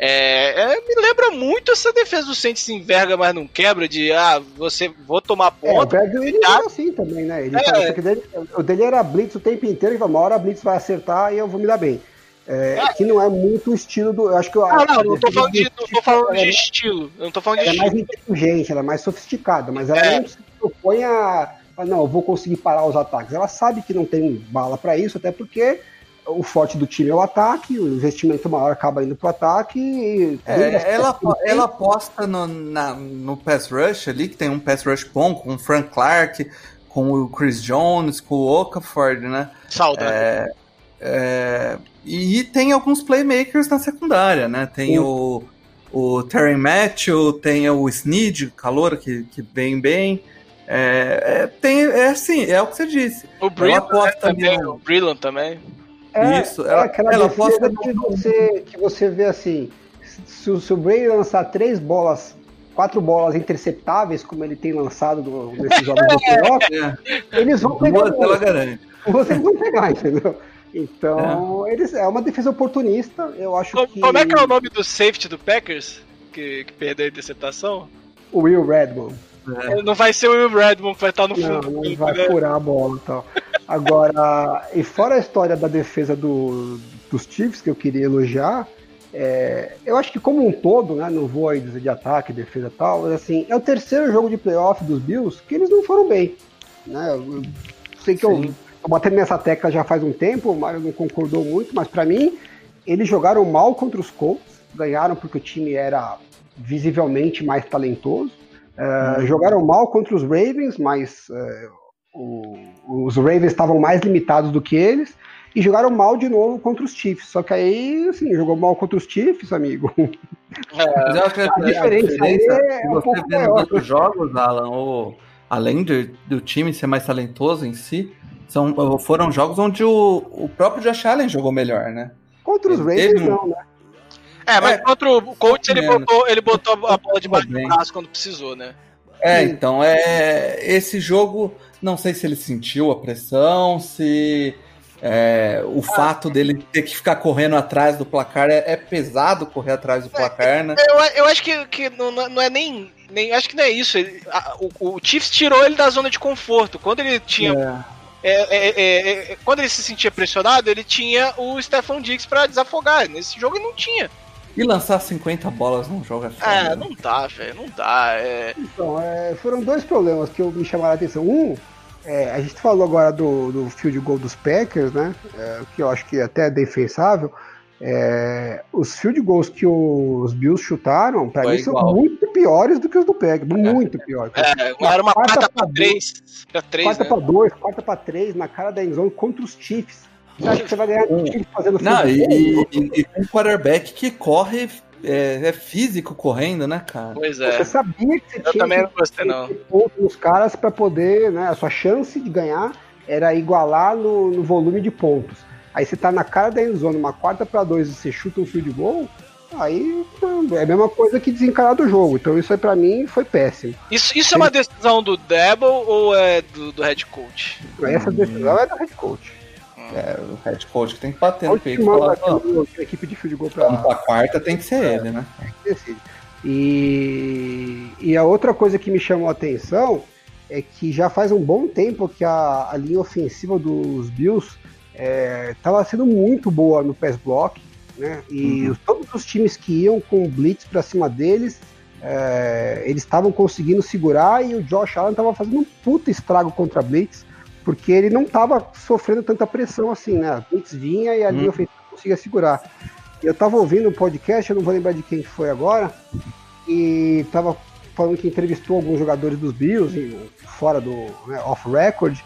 É, é, me lembra muito essa defesa do Saints se enverga, mas não quebra, de ah, você vou tomar É, o. Berg ele tá. era assim também, né? Ele É. dele- o dele era blitz o tempo inteiro, ele fala, uma hora a blitz vai acertar e eu vou me dar bem. É, que não é muito o estilo do. Eu acho que a- Ah, não, não tô falando de, não tô falando de estilo. Eu não tô falando de ela é mais estilo. inteligente, ela é mais sofisticada, mas ela É. não se propõe a. a, Não, eu vou conseguir parar os ataques. Ela sabe que não tem bala pra isso, até porque o forte do time é o ataque, o investimento maior acaba indo pro ataque. E É, ela, ela aposta no, na- no pass rush ali, que tem um pass rush bom, com o Frank Clark, com o Chris Jones, com o Okafor, né? Saudável. É, é, e tem alguns playmakers na secundária, né? Tem o, o Terry Matthew, tem o Snead, calor, que, que vem bem. É, é, tem, é assim, é o que você disse. o Brillant aposta também, no- o Brillant também. É, Isso, é ela, aquela ela defesa posta que você, que você vê assim, se, o- se o Brady lançar três bolas, quatro bolas interceptáveis, como ele tem lançado no- nesses jogos do <laughs> playoff, É, eles vão pegar. Vocês vão pegar, entendeu? Então, eles, é uma defesa oportunista, eu acho Co- que... Como é que é o nome do safety do Packers? Que, que perdeu a interceptação? O Will Redmond. Não vai ser o Will Redmond que vai estar no Não, fundo. não vai né? furar a bola e tal. Agora, e fora a história da defesa do, dos Chiefs, que eu queria elogiar, é, eu acho que como um todo, né, não vou aí dizer de ataque, defesa e tal, mas assim, é o terceiro jogo de playoff dos Bills que eles não foram bem. Né? Eu, eu sei que eu Sim. tô batendo nessa tecla já faz um tempo, o Mário não concordou muito, mas pra mim, eles jogaram mal contra os Colts, ganharam porque o time era visivelmente mais talentoso. É, Jogaram mal contra os Ravens, mas é, o- os Ravens estavam mais limitados do que eles. E jogaram mal de novo contra os Chiefs. Só que aí, assim, jogou mal contra os Chiefs, amigo. <laughs> Mas eu acho que a, a diferença diferença, é se um você vê nos outros jogos, Alan, ou, além do, do time ser mais talentoso em si, são, foram jogos onde o, o próprio Josh Allen jogou melhor, né? Contra os Ravens, teve um- não, né? É, mas É, contra o Colts ele menos. botou, ele botou a bola debaixo do braço quando precisou, né? É, então, é, esse jogo, não sei se ele sentiu a pressão, se é, o fato dele ter que ficar correndo atrás do placar, é, é pesado correr atrás do placar, né? Eu, eu acho que, que não, não é nem, nem. Acho que não é isso. Ele- a- o, o Chiefs tirou ele da zona de conforto. Quando ele tinha. É. é, é, é, é, quando ele se sentia pressionado, ele tinha o Stefan Diggs pra desafogar. Nesse jogo ele não tinha. E lançar 50 bolas num jogo é É, né? não dá, velho. Não dá. É... Então, é, foram dois problemas que eu, me chamaram a atenção. Um, é, a gente falou agora do, do field goal dos Packers, né? é, que eu acho que até é defensável. É, os field goals que os Bills chutaram, pra Foi mim, são muito piores do que os do Packers. Muito piores. É, era uma Quarta quarta pra pra três. Quarta né? pra dois, quarta pra três, na cara da endzone contra os Chiefs. Você acha que você vai ganhar do Chiefs fazendo Não, e, e, e um quarterback que corre, é, é físico correndo, né, cara? Pois Você é. sabia que você Eu tinha também que não gostei, não. ponto nos caras para poder, né? A sua chance de ganhar era igualar no, no volume de pontos. Aí você tá na cara da endzone, uma quarta para dois e você chuta um field goal, aí é a mesma coisa que desencarar do jogo. Então isso aí pra mim foi péssimo. Isso, isso é uma decisão do Debo ou é do, do head coach? Essa decisão é do head coach. É, o head coach que tem que bater no peito e falar, aqui "Ó, no- a equipe de field goal pra pra quarta, tem que ser ele, né? decide. E, e a outra coisa que me chamou a atenção é que já faz um bom tempo que a, a linha ofensiva dos Bills estava sendo muito boa no pass block, né? E Uhum. os- todos os times que iam com o blitz para cima deles, é, eles estavam conseguindo segurar e o Josh Allen estava fazendo um puta estrago contra a blitz, porque ele não estava sofrendo tanta pressão assim, né? A blitz vinha e a linha Uhum. ofensiva conseguia segurar. Eu tava ouvindo um podcast, eu não vou lembrar de quem que foi agora, e tava falando que entrevistou alguns jogadores dos Bills, fora do né, off-record,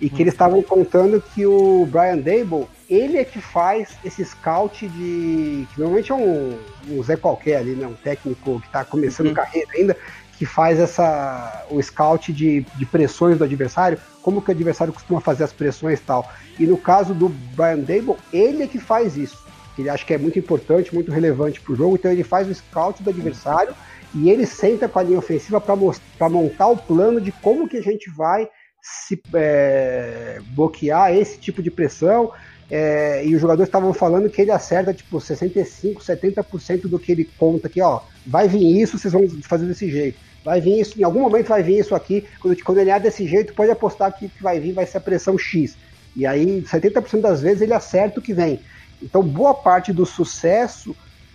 e que eles estavam contando que o Brian Dable, ele é que faz esse scout de. que normalmente é um, um Zé qualquer ali, né? Um técnico que tá começando Uhum. carreira ainda, que faz essa o scout de, de pressões do adversário, como que o adversário costuma fazer as pressões e tal. E no caso do Brian Dable, ele é que faz isso. Ele acha que é muito importante, muito relevante pro jogo, então ele faz o scout do adversário e ele senta com a linha ofensiva para montar o plano de como que a gente vai se é, bloquear esse tipo de pressão. É, e os jogadores estavam falando que ele acerta tipo 65, 70% do que ele conta aqui, ó. Vai vir isso, vocês vão fazer desse jeito. Vai vir isso, em algum momento vai vir isso aqui. Quando, quando ele é desse jeito, pode apostar que, que vai vir, vai ser a pressão X. E aí, 70% das vezes ele acerta o que vem. Então, boa parte do sucesso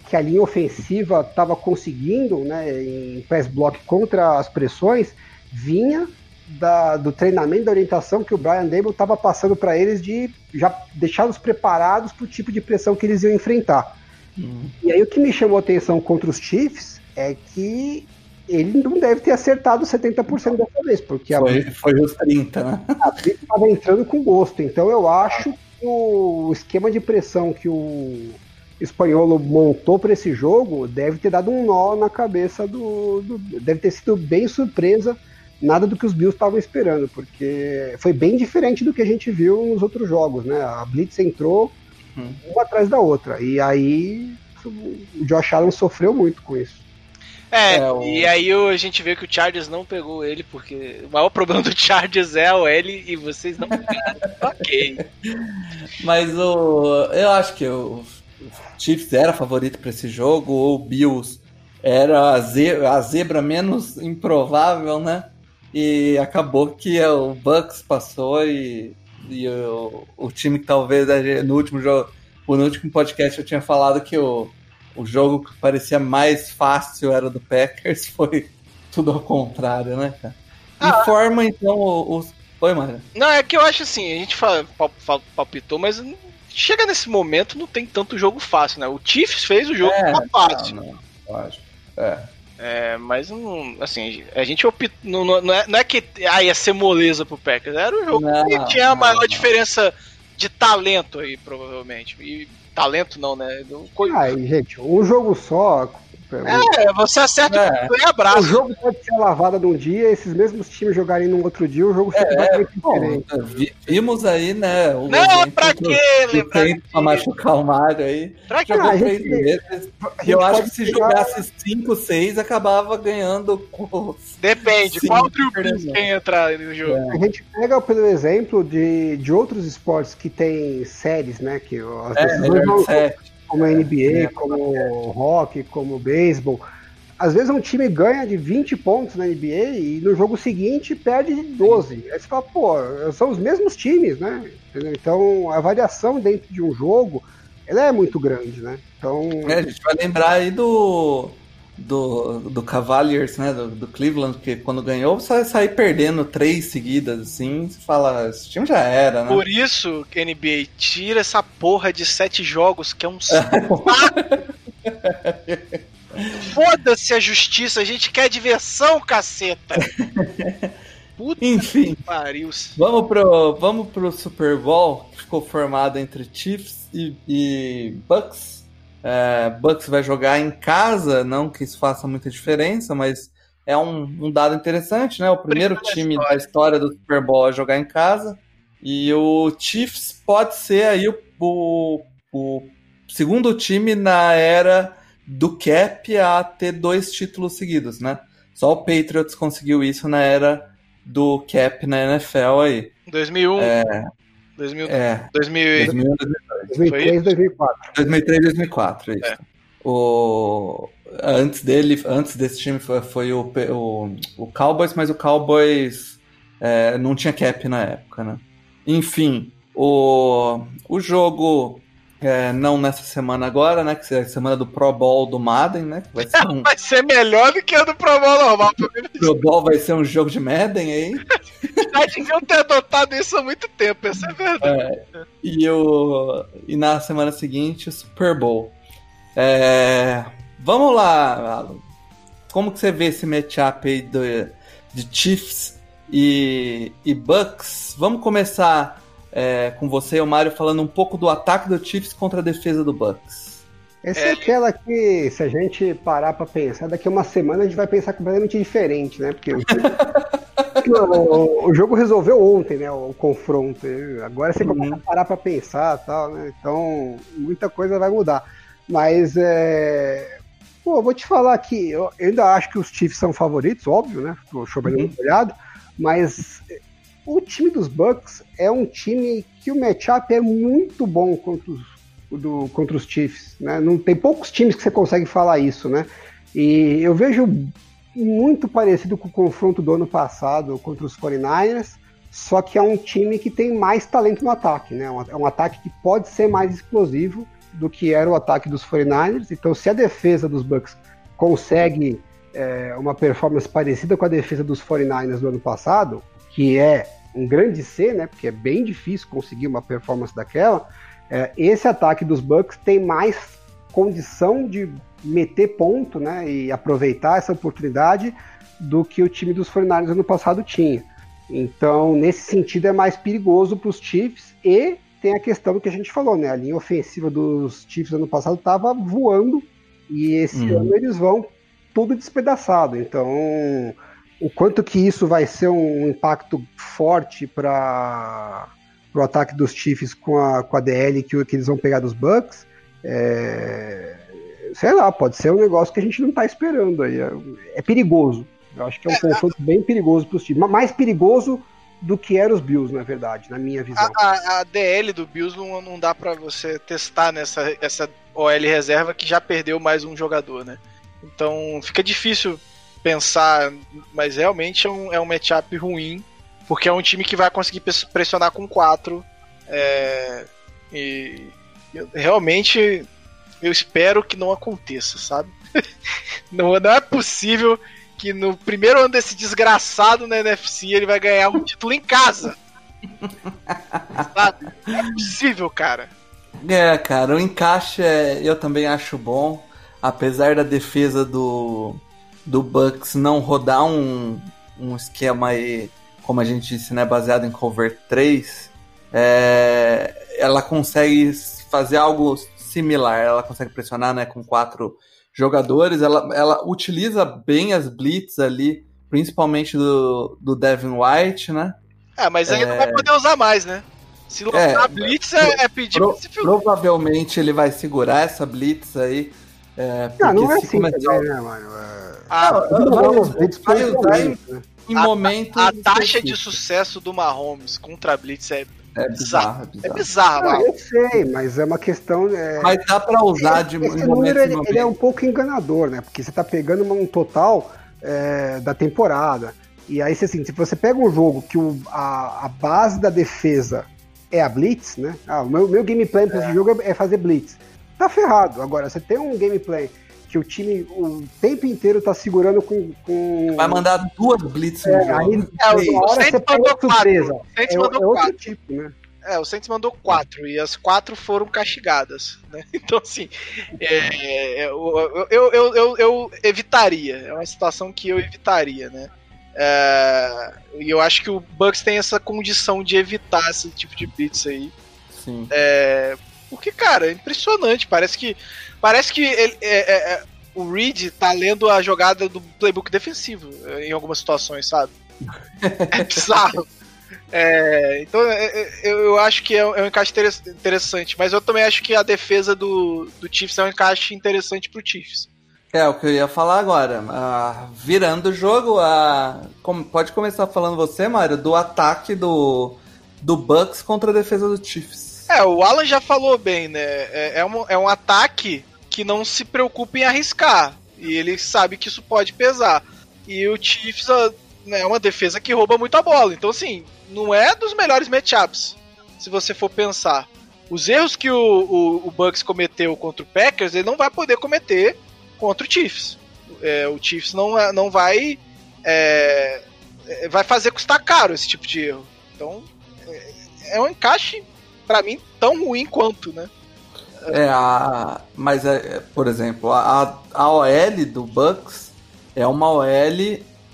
que a linha ofensiva estava conseguindo né, em pass block contra as pressões vinha da, do treinamento, da orientação que o Brian Dable estava passando para eles de já deixá-los preparados para o tipo de pressão que eles iam enfrentar. E aí o que me chamou a atenção contra os Chiefs é que ele não deve ter acertado 70% dessa vez, porque a Foi, foi os 30, né? <laughs> a estava entrando com gosto. Então eu acho que o esquema de pressão que o espanholo montou para esse jogo deve ter dado um nó na cabeça do, do- Deve ter sido bem surpresa, nada do que os Bills estavam esperando, porque foi bem diferente do que a gente viu nos outros jogos, né? A Blitz entrou uhum. uma atrás da outra. E aí o Josh Allen sofreu muito com isso. É, é o... e aí a gente vê que o Chargers não pegou ele, porque o maior problema do <laughs> Chargers é o L e vocês não pegaram. <laughs> ok. Mas o, eu acho que o Chiefs era favorito para esse jogo, ou o Bills era a zebra, a zebra menos improvável, né? E acabou que o Bucks passou e, e o, o time que talvez no último jogo, no último podcast eu tinha falado que o, o jogo que parecia mais fácil era do Packers, <laughs> foi tudo ao contrário, né, cara? Ah, Informa então os. Oi, Mara. Não, é que eu acho assim, a gente fala, palpitou, mas chega nesse momento não tem tanto jogo fácil, né? O Chiefs fez o jogo é, fácil. Não, não, lógico. É. É, mas não, assim, a gente optou, não, não, é, não é que ah, ia ser moleza pro Packers, era o jogo não, que tinha a maior diferença de talento aí, provavelmente. E talento não, né? Do... Ah, gente, um jogo só, é, você acerta é. e abraça. O jogo pode ser lavada num dia, esses mesmos times jogarem num outro dia, o jogo fica é, diferente. Vimos aí, né? O não, pra quê? Lembrar pra machucar o Mario aí. Pra que Jogou ah, três vezes. E eu acho que se pegar... jogasse 5, 6, acabava ganhando com. Depende, cinco, qual trio quem entrar no jogo? É. A gente pega pelo exemplo de, de outros esportes que tem séries, né? Que as é, decisões como a NBA, é, como o rock, como o beisebol. Às vezes um time ganha de 20 pontos na NBA e no jogo seguinte perde de 12. Aí você fala, pô, são os mesmos times, né? Então a variação dentro de um jogo ela é muito grande, né? Então. É, a gente vai lembrar aí do do, do Cavaliers, né, do, do, Cleveland, que quando ganhou, só sair perdendo três seguidas, assim, você fala, esse time já era, né? Por isso, NBA, tira essa porra de sete jogos, que é um <laughs> Foda-se a justiça, a gente quer diversão, caceta! <laughs> Puta Enfim, pariu. Vamos pro, vamos pro Super Bowl, que ficou formado entre Chiefs e, e Bucks. É, Bucks vai jogar em casa, não que isso faça muita diferença, mas é um, um dado interessante, né? O primeiro time da história do Super Bowl a jogar em casa. E o Chiefs pode ser aí o, o, o segundo time na era do Cap a ter dois títulos seguidos, né? Só o Patriots conseguiu isso na era do Cap na NFL aí. 2001. É, 2000, é, 2000, 2000, 2003, 2004. 2003, 2004, isso. É. O, antes dele, antes desse time foi, foi o, o, o, Cowboys, mas o Cowboys é, não tinha cap na época, né? Enfim, o, o jogo é, não nessa semana agora, né? Que é a semana do Pro Bowl do Madden, né? Vai ser, um... <laughs> vai ser melhor do que a do Pro Bowl normal. Pro Bowl vai ser um jogo de Madden aí. Já deviam ter adotado isso há muito tempo, essa é verdade. É, e, o, e na semana seguinte, o Super Bowl. É, vamos lá, Alan. Como que você vê esse matchup aí do, de Chiefs e, e Bucks? Vamos começar é, com você e o Mário falando um pouco do ataque do Chiefs contra a defesa do Bucks. Essa é, é aquela que, se a gente parar para pensar, daqui a uma semana a gente vai pensar completamente diferente, né? Porque <laughs> o, o, o jogo resolveu ontem, né? O, confronto. Agora você uhum. começa a parar para pensar tal, né? Então, muita coisa vai mudar. Mas, é... Pô, vou te falar que eu ainda acho que os Chiefs são favoritos, óbvio, né? Tô chovendo uhum. olhado, mas o time dos Bucks é um time que o matchup é muito bom contra os, do, contra os Chiefs. Né? Não tem poucos times que você consegue falar isso, né? E eu vejo muito parecido com o confronto do ano passado contra os 49ers, só que é um time que tem mais talento no ataque, né? É um ataque que pode ser mais explosivo do que era o ataque dos 49ers. Então, se a defesa dos Bucks consegue é, uma performance parecida com a defesa dos 49ers do ano passado, que é um grande C, né? Porque é bem difícil conseguir uma performance daquela. É, esse ataque dos Bucks tem mais condição de meter ponto, né? E aproveitar essa oportunidade do que o time dos 49ers ano passado tinha. Então, nesse sentido, é mais perigoso para os Chiefs e tem a questão que a gente falou, né? A linha ofensiva dos Chiefs ano passado estava voando e esse uhum. ano eles vão tudo despedaçado. Então, o quanto que isso vai ser um impacto forte para pro ataque dos Chiefs com a, com a DL que, que eles vão pegar dos Bucks. É, sei lá, pode ser um negócio que a gente não tá esperando aí. É, é perigoso. Eu acho que é um confronto bem perigoso para os times. Mais perigoso do que eram os Bills, na verdade, na minha visão. A, a, a DL do Bills não, não dá para você testar nessa essa OL reserva que já perdeu mais um jogador, né? Então fica difícil pensar, mas realmente é um, é um matchup ruim, porque é um time que vai conseguir pressionar com quatro. É, e eu, realmente eu espero que não aconteça, sabe? <laughs> não, não é possível que no primeiro ano desse desgraçado na NFC ele vai ganhar um título em casa. Sabe? Não é possível, cara. É, cara, o encaixe é, eu também acho bom. Apesar da defesa do, do Bucks não rodar um, um esquema aí, como a gente disse, né, baseado em cover 3, é, ela consegue fazer algo similar. Ela consegue pressionar né, com quatro jogadores, ela, ela utiliza bem as blitz ali, principalmente do, do Devin White, né? É, mas aí é... não vai poder usar mais, né? Se lançar é, blitz é, é pedir pro, Provavelmente ele vai segurar essa blitz aí. É, não, não é assim começar... também, né, mano? É... Vamos, vai usar em, momentos. A, a taxa de sucesso do Mahomes contra a blitz é é bizarro. É bizarro. É eu sei, mas é uma questão. É... Mas dá para usar de Esse número ele, ele, é um pouco enganador, né? Porque você tá pegando um total é, da temporada. E aí, assim, se você pega um jogo que o, a, a base da defesa é a Blitz, né? Ah, o meu, meu gameplay para esse é. jogo é fazer Blitz. Tá ferrado. Agora, você tem um gameplay que o time o tempo inteiro tá segurando com. com... Vai mandar duas blitz é, aí, é, uma hora você pega surpresa. É, é outro quatro. tipo, né? É, o Saints mandou quatro e as quatro foram castigadas, né? <laughs> Então, assim, é, é eu, eu, eu, eu, eu evitaria. É uma situação que eu evitaria, né? É, e eu acho que o Bucks tem essa condição de evitar esse tipo de blitz aí. Sim. É, porque, cara, é impressionante. Parece que Parece que ele, é, é, é, o Reed tá lendo a jogada do playbook defensivo em algumas situações, sabe? <laughs> É bizarro. É, então eu, eu, acho que é um, é encaixe interessante, mas eu também acho que a defesa do, do Chiefs é um encaixe interessante pro Chiefs. É o que eu ia falar agora. Uh, virando o jogo, uh, como, pode começar falando você, Mário, do ataque do, do Bucks contra a defesa do Chiefs. É, o Alan já falou bem, né? É, é, um, é um ataque que não se preocupa em arriscar. E ele sabe que isso pode pesar. E o Chiefs né, é uma defesa que rouba muito a bola. Então, assim, não é dos melhores matchups, se você for pensar. Os erros que o, o, o Bucks cometeu contra o Packers, ele não vai poder cometer contra o Chiefs. É, o Chiefs não, é, não vai. É, é, vai fazer custar caro esse tipo de erro. Então, é, é um encaixe, para mim, tão ruim quanto, né? É, a, mas, é, por exemplo, a, a OL do Bucks é uma OL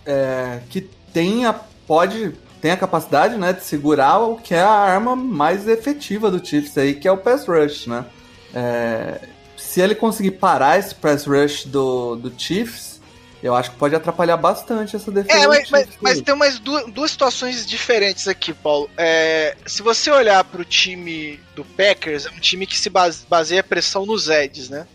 é, que tem a, pode, tem a capacidade né, de segurar o que é a arma mais efetiva do Chiefs aí, que é o pass rush, né? É, se ele conseguir parar esse pass rush do, do Chiefs, eu acho que pode atrapalhar bastante essa defesa. É, mas, mas, mas tem umas duas, duas, situações diferentes aqui, Paulo. É, se você olhar para o time do Packers, é um time que se baseia a pressão nos Eds, né?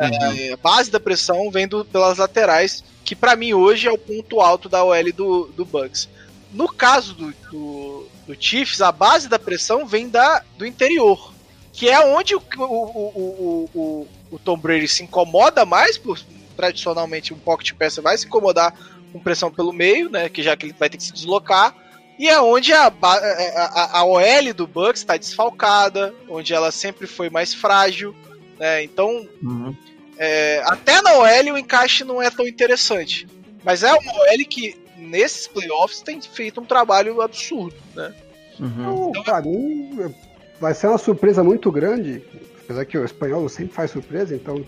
Uhum. É, a base da pressão vem do, pelas laterais, que para mim hoje é o ponto alto da OL do, do Bucks. No caso do, do, do, Chiefs, a base da pressão vem da, do interior, que é onde o, o, o, o, o Tom Brady se incomoda mais por tradicionalmente um pocket passer vai se incomodar com pressão pelo meio, né? Que já que ele vai ter que se deslocar. E é onde a, a, a, OL do Bucks está desfalcada, onde ela sempre foi mais frágil, né? Então, uhum. é, até na OL o encaixe não é tão interessante. Mas é uma OL que, nesses playoffs, tem feito um trabalho absurdo, né? Uhum. Então, pra mim, vai ser uma surpresa muito grande. Apesar que o espanhol sempre faz surpresa, então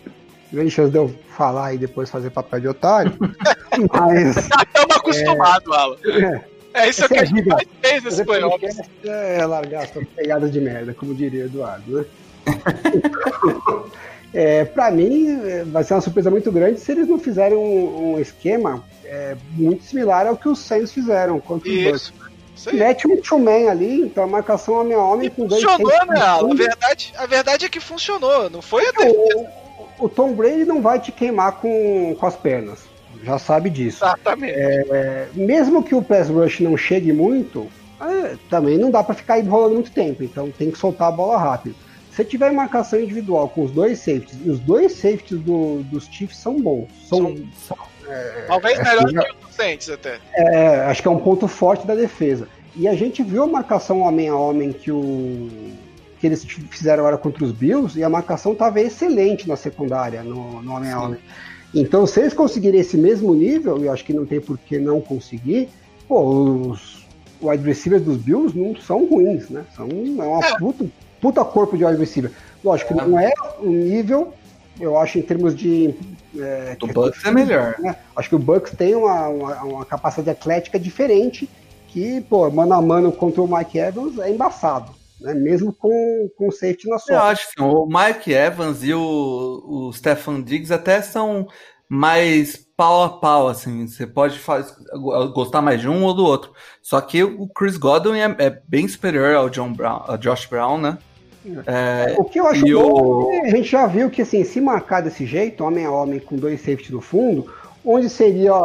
grande chance de eu falar e depois fazer papel de otário. <laughs> mas. Já estamos acostumados, é, Alan. É, é isso que a gente mais fez nesse playoffs. É largar essa pegada de merda, como diria Eduardo, né? <laughs> é, pra mim, vai ser uma surpresa muito grande se eles não fizerem um, um esquema é, muito similar ao que os Saints fizeram contra Isso. o Bucks. Isso aí. Mete um two-man ali, então a marcação homem a homem com dois Funcionou, né, Alan? A verdade, a verdade é que funcionou. Não foi até. O, o Tom Brady não vai te queimar com, com as pernas. Já sabe disso. Exatamente. É, mesmo que o pass rush não chegue muito, é, também não dá pra ficar enrolando muito tempo. Então tem que soltar a bola rápido. Se tiver marcação individual com os dois safeties, e os dois safeties do- dos Chiefs são bons. São, Talvez é, melhor já- que o Saints até. é, acho que é um ponto forte da defesa. E a gente viu a marcação homem a homem que o que eles fizeram agora contra os Bills e a marcação estava excelente na secundária, no, no homem a homem. Então, se eles conseguirem esse mesmo nível, e eu acho que não tem por que não conseguir, pô, os wide receivers dos Bills não são ruins, né? São é uma puta, puta corpo de wide receiver. Lógico que não é um nível, eu acho, em termos de. é, O Bucks é melhor. né? Acho que o Bucks tem uma, uma, uma capacidade atlética diferente que, pô, mano a mano contra o Mike Evans é embaçado, né? Mesmo com, safety na Eu sua. acho que o Mike Evans e o, o Stefan Diggs até são mais pau a pau, assim. Você pode faz- gostar mais de um ou do outro. Só que o Chris Godwin é, é bem superior ao John Brown, ao Josh Brown, né? É, O que eu acho e bom o- é que a gente já viu que, assim, se marcar desse jeito, homem a homem com dois safety no fundo, onde seria a,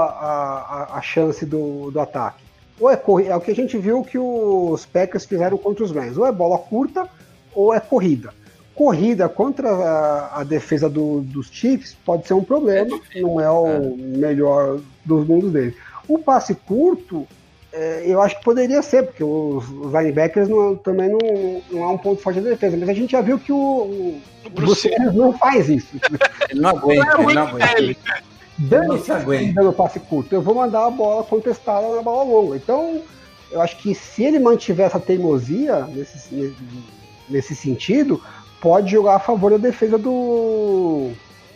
a, a chance do, do ataque? Ou é, corri- é o que a gente viu que os Packers fizeram contra os Rams. Ou é bola curta ou é corrida. Corrida contra a, a defesa do- dos Chiefs pode ser um problema, não é o melhor dos mundos dele. O passe curto, é, eu acho que poderia ser, porque os, os linebackers não- também não, não é um ponto forte da defesa, mas a gente já viu que o, o Bruce não faz isso. ele não aguenta, é ele não aguenta. Dane-se dando passe curto, eu vou mandar a bola contestada na bola longa. Então, eu acho que se ele mantiver essa teimosia nesse, nesse sentido, pode jogar a favor da defesa do,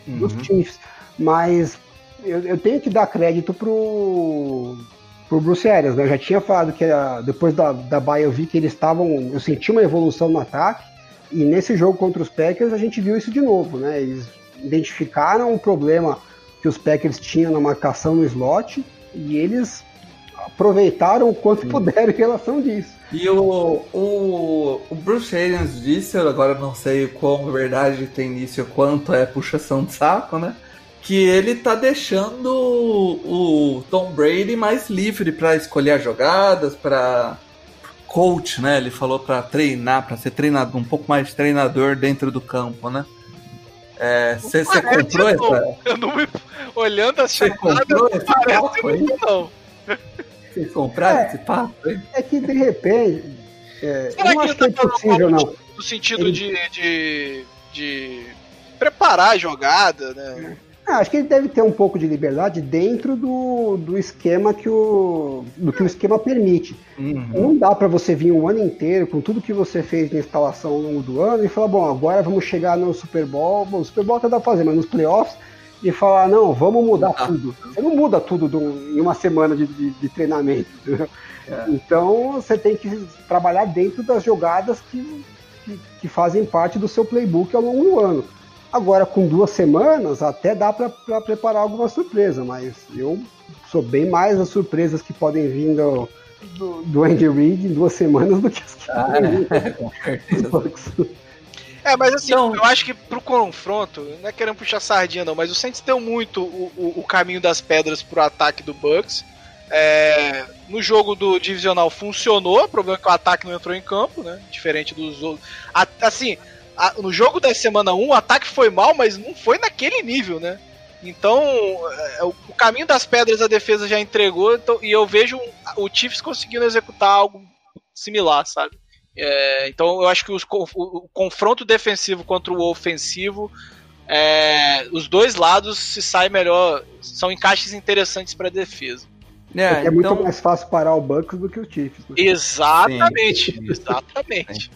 dos Uhum. Chiefs. Mas eu, eu tenho que dar crédito pro, pro Bruce Arians, né? Eu já tinha falado que ah, depois da, da Bahia eu vi que eles estavam. Eu senti uma evolução no ataque. E nesse jogo contra os Packers a gente viu isso de novo, né? Eles identificaram o problema que os Packers tinham na marcação no slot e eles aproveitaram o quanto puderam em relação disso. E o, o, o Bruce Arians disse, eu agora não sei quão verdade tem nisso e quanto é puxação de saco, né? Que ele tá deixando o, o Tom Brady mais livre para escolher as jogadas, para coach, né? Ele falou para treinar, para ser treinador, um pouco mais treinador dentro do campo, né? Você Parece, comprou não- essa? Eu não me... Olhando as Você chamadas, comprou esse papo não. Vocês compraram É. esse papo? É que de repente. é, Será não que acho que é ele tá falando possível, não. No sentido Ele- de, de, de preparar a jogada, né? Ah, acho que ele deve ter um pouco de liberdade dentro do, do esquema que o, do que o esquema permite. Uhum. Não dá pra você vir um ano inteiro com tudo que você fez de instalação ao longo do ano e falar, bom, agora vamos chegar no Super Bowl. Bom, o Super Bowl até dá pra fazer, mas nos playoffs e falar, não, vamos mudar Ah. tudo. Você não muda tudo do- em uma semana de, de- de treinamento. <laughs> entendeu? Então você tem que trabalhar dentro das jogadas que, que, que fazem parte do seu playbook ao longo do ano. Agora, com duas semanas, até dá para preparar alguma surpresa, mas eu sou bem mais as surpresas que podem vir do, do, do Andy Reid em duas semanas do que as que Ah, podem vir <laughs> é. É, mas assim, Então- eu acho que pro confronto, não é querendo puxar sardinha não, mas o Saints deu muito o, o, o caminho das pedras pro ataque do Bucks. É, no jogo do divisional funcionou, o problema é que o ataque não entrou em campo, né? Diferente dos outros. Assim, a- no jogo da semana 1, o ataque foi mal, mas não foi naquele nível, né? Então, é, o, o caminho das pedras a defesa já entregou, então- e eu vejo o Chiefs conseguindo executar algo similar, sabe? É, então eu acho que os o, o confronto defensivo contra o ofensivo, é, os dois lados se saem melhor, são encaixes interessantes para defesa. É, Porque é então, muito mais fácil parar o Bucks do que o Chiefs. né? Exatamente, exatamente.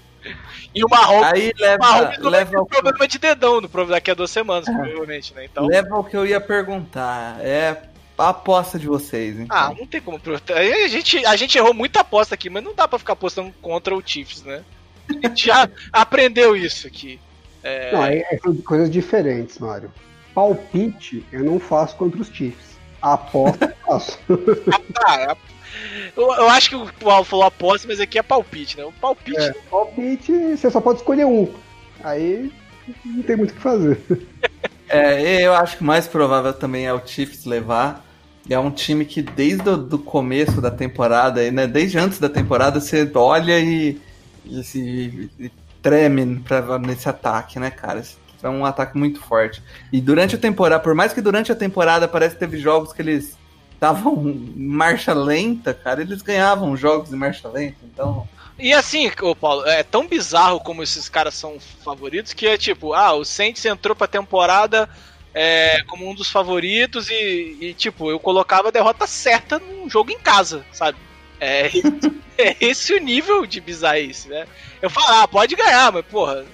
E o Mahomes, aí o Mahomes leva, leva, ao, problema de dedão no, daqui a duas semanas, provavelmente, né? Então, leva ao que eu ia perguntar. É a aposta de vocês, então. ah, não tem como. A gente, a gente errou muita aposta aqui, mas não dá pra ficar apostando contra o Chiefs, né? A gente já <laughs> aprendeu isso aqui. É, Não, é, é coisas diferentes, Mário. Palpite eu não faço contra os Chiefs. A aposta eu faço. <laughs> Ah, Eu, eu acho que o Paulo falou aposta, mas aqui é palpite, né? O palpite. É, palpite, você só pode escolher um. Aí não tem muito o que fazer. É, eu acho que o mais provável também é o Chiefs levar. É um time que desde o do começo da temporada, né, desde antes da temporada, você olha e, e, se, e treme pra, nesse ataque, né, cara? É um ataque muito forte. E durante a temporada, por mais que durante a temporada parece que teve jogos que eles estavam em marcha lenta, cara, eles ganhavam jogos em marcha lenta, então. E assim, ô Paulo, é tão bizarro como esses caras são favoritos que é tipo, ah, o Saints entrou pra temporada é, como um dos favoritos e, e, tipo, eu colocava a derrota certa num jogo em casa, sabe? É, <laughs> é esse o nível de bizarrice, né? Eu falo, ah, pode ganhar, mas porra,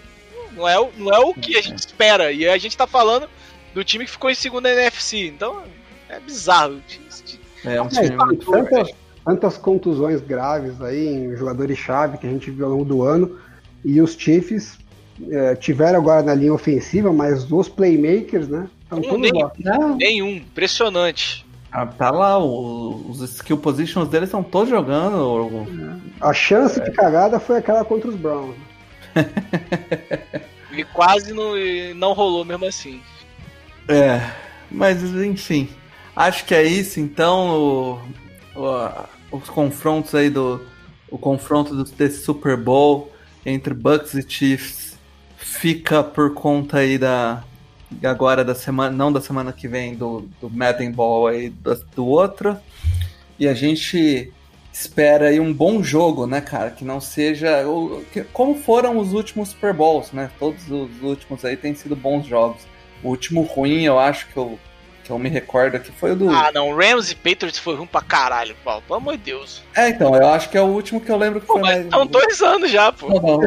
não é, o, não é o que a gente espera. E a gente tá falando do time que ficou em segunda NFC, então é bizarro. É um time muito tantas, tantas contusões graves aí em jogadores-chave que a gente viu ao longo do ano e os Chiefs é, tiveram agora na linha ofensiva, mas os playmakers, né? Estão todos nenhum, lá. nenhum, impressionante. Ah, tá lá, o- os skill positions deles estão todos jogando. A chance de cagada foi aquela contra os Browns. <laughs> E quase não, não rolou mesmo assim. É, mas enfim, acho que é isso. Então, o- o- os confrontos aí do. O confronto do- desse Super Bowl entre Bucks e Chiefs fica por conta aí da. Agora da semana. Não da semana que vem, do, do Madden Ball aí do, do outro. E a gente espera aí um bom jogo, né, cara? Que não seja. o- que- como foram os últimos Super Bowls, né? Todos os últimos aí têm sido bons jogos. O último ruim, eu acho que eu, que eu me recordo aqui foi o do. Ah, não, Rams e Patriots foi ruim pra caralho, Paulo. Pelo amor de Deus. É, então, eu acho que é o último que eu lembro que Pô, foi mas mais. são dois anos já, pô. Não, não.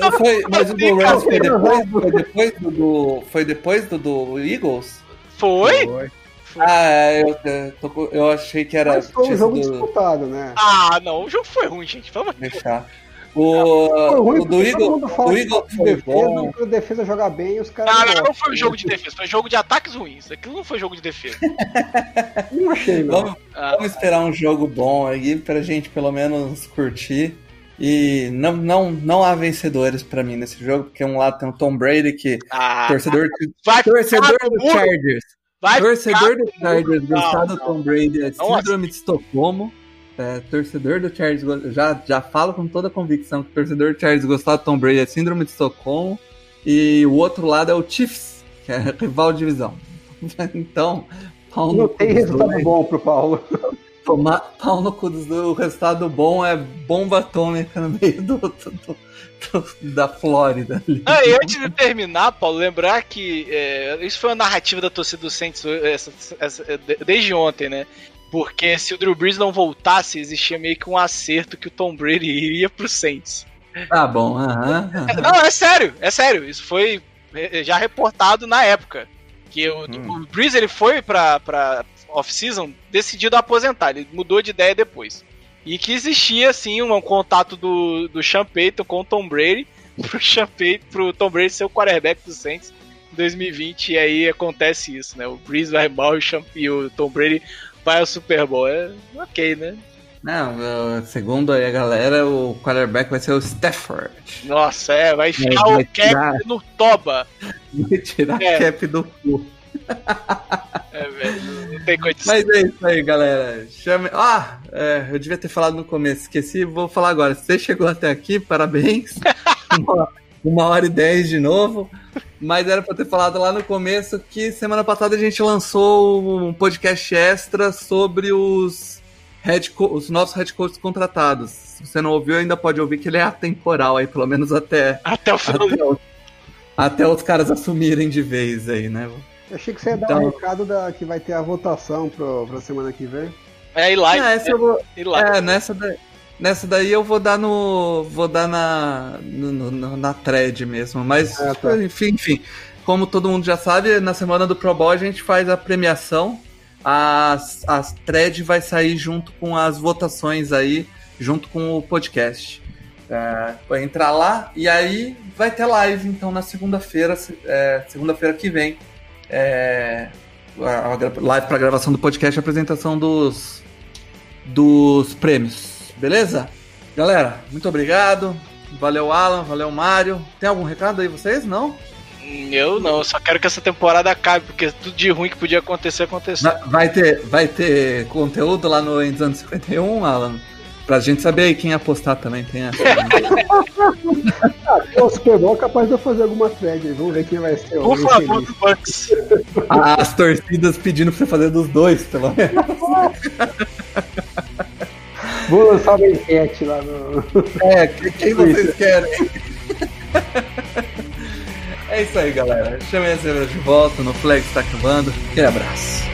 Não Foi, mas o do Rams foi depois, foi depois do, do- Foi depois do, do Eagles? Foi? Ah, é, eu, com- eu achei que era. Mas foi um tinha jogo sido- disputado, né? Ah, não, o jogo foi ruim, gente. Vamos deixar. O, Foi ruim o do o de foi defesa, bom. quando a defesa joga bem e os caras Não, não, não foi um jogo de defesa, foi um jogo de ataques ruins. Aquilo não foi jogo de defesa. <laughs> Não achei, não. Vamos, Ah, vamos esperar um jogo bom aí pra gente pelo menos curtir. E não, não, não há vencedores pra mim nesse jogo, porque um lado tem o Tom Brady, que ah, torcedor, vai torcedor do Chargers. vai torcedor do Chargers Não, do. Tom Brady é síndrome de Estocolmo. É, torcedor do Chargers, go- já, já falo com toda a convicção que torcedor do Chargers gostar do Tom Brady é síndrome de Estocolmo. E o outro lado é o Chiefs, que é <laughs> rival de divisão. <laughs> Então, pau no Não tem resultado dois. bom pro Paulo. Tomar pau no cu dos dois. O resultado bom é bomba atômica no meio do, do- do- do- da Flórida. ali. Ah, e antes de terminar, Paulo, lembrar que é, isso foi uma narrativa da torcida do Saints essa- essa- de- desde ontem, né? Porque se o Drew Brees não voltasse, existia meio que um acerto que o Tom Brady iria pro Saints. Tá bom, <laughs> aham. Não, é sério, é sério. Isso foi é, já reportado na época. Que o, Hum. o Breeze ele foi pra, pra off-season decidido a aposentar. Ele mudou de ideia depois. E que existia, assim, um, contato do, do Sean Payton com o Tom Brady <laughs> pro, Sean Payton, pro Tom Brady ser o quarterback do Saints em 2020. E aí acontece isso, né? O Breeze vai mal e o, Sean- e o Tom Brady vai ao Super Bowl. É ok, né? Não, segundo aí a galera, o quarterback vai ser o Stafford. Nossa, é, vai enfiar vai o cap tirar. no toba. Vai tirar É. cap do cu. É, velho, não tem condição. Mas é isso aí, galera. Chame... Ah, é, eu devia ter falado no começo, esqueci, vou falar agora. Se você chegou até aqui, parabéns. uma, <laughs> uma hora e dez de novo. Mas era pra ter falado lá no começo que semana passada a gente lançou um podcast extra sobre os, head os nossos head coaches contratados. Se você não ouviu, ainda pode ouvir que ele é atemporal aí, pelo menos até, Até o final do até, os, até os caras assumirem de vez aí, né? Eu achei que você ia dar Então- um recado da, que vai ter a votação pro, pra semana que vem. É, e lá, Ah, essa eu vou, e. É, nessa, da- nessa daí eu vou dar no. Vou dar na. no- no- na thread mesmo. Mas, Ah, tá. enfim, enfim. Como todo mundo já sabe, na semana do Pro Bowl a gente faz a premiação. As, as thread vai sair junto com as votações aí, junto com o podcast. É, vai entrar lá e aí vai ter live, então, na segunda-feira, se- é, segunda-feira que vem. É, a, a live para gravação do podcast, a apresentação dos, dos prêmios, beleza? Galera, muito obrigado. Valeu, Alan, valeu, Mário. Tem algum recado aí vocês? Não? Eu não, eu só quero que essa temporada acabe, porque tudo de ruim que podia acontecer, aconteceu. Vai ter, vai ter conteúdo lá no Em 251, Alan? Pra gente saber aí quem apostar também tem essa. Né? ah, o Super Bowl é capaz de eu fazer alguma thread aí. Vamos ver quem vai ser. Por favor, do Bucks. As torcidas pedindo pra você fazer dos dois, pelo menos. <laughs> Vou lançar uma enquete lá no. É, <laughs> quem vocês querem? <laughs> É isso aí, galera. Chamei a cerveja de volta no Flex tá acabando. Aquele abraço.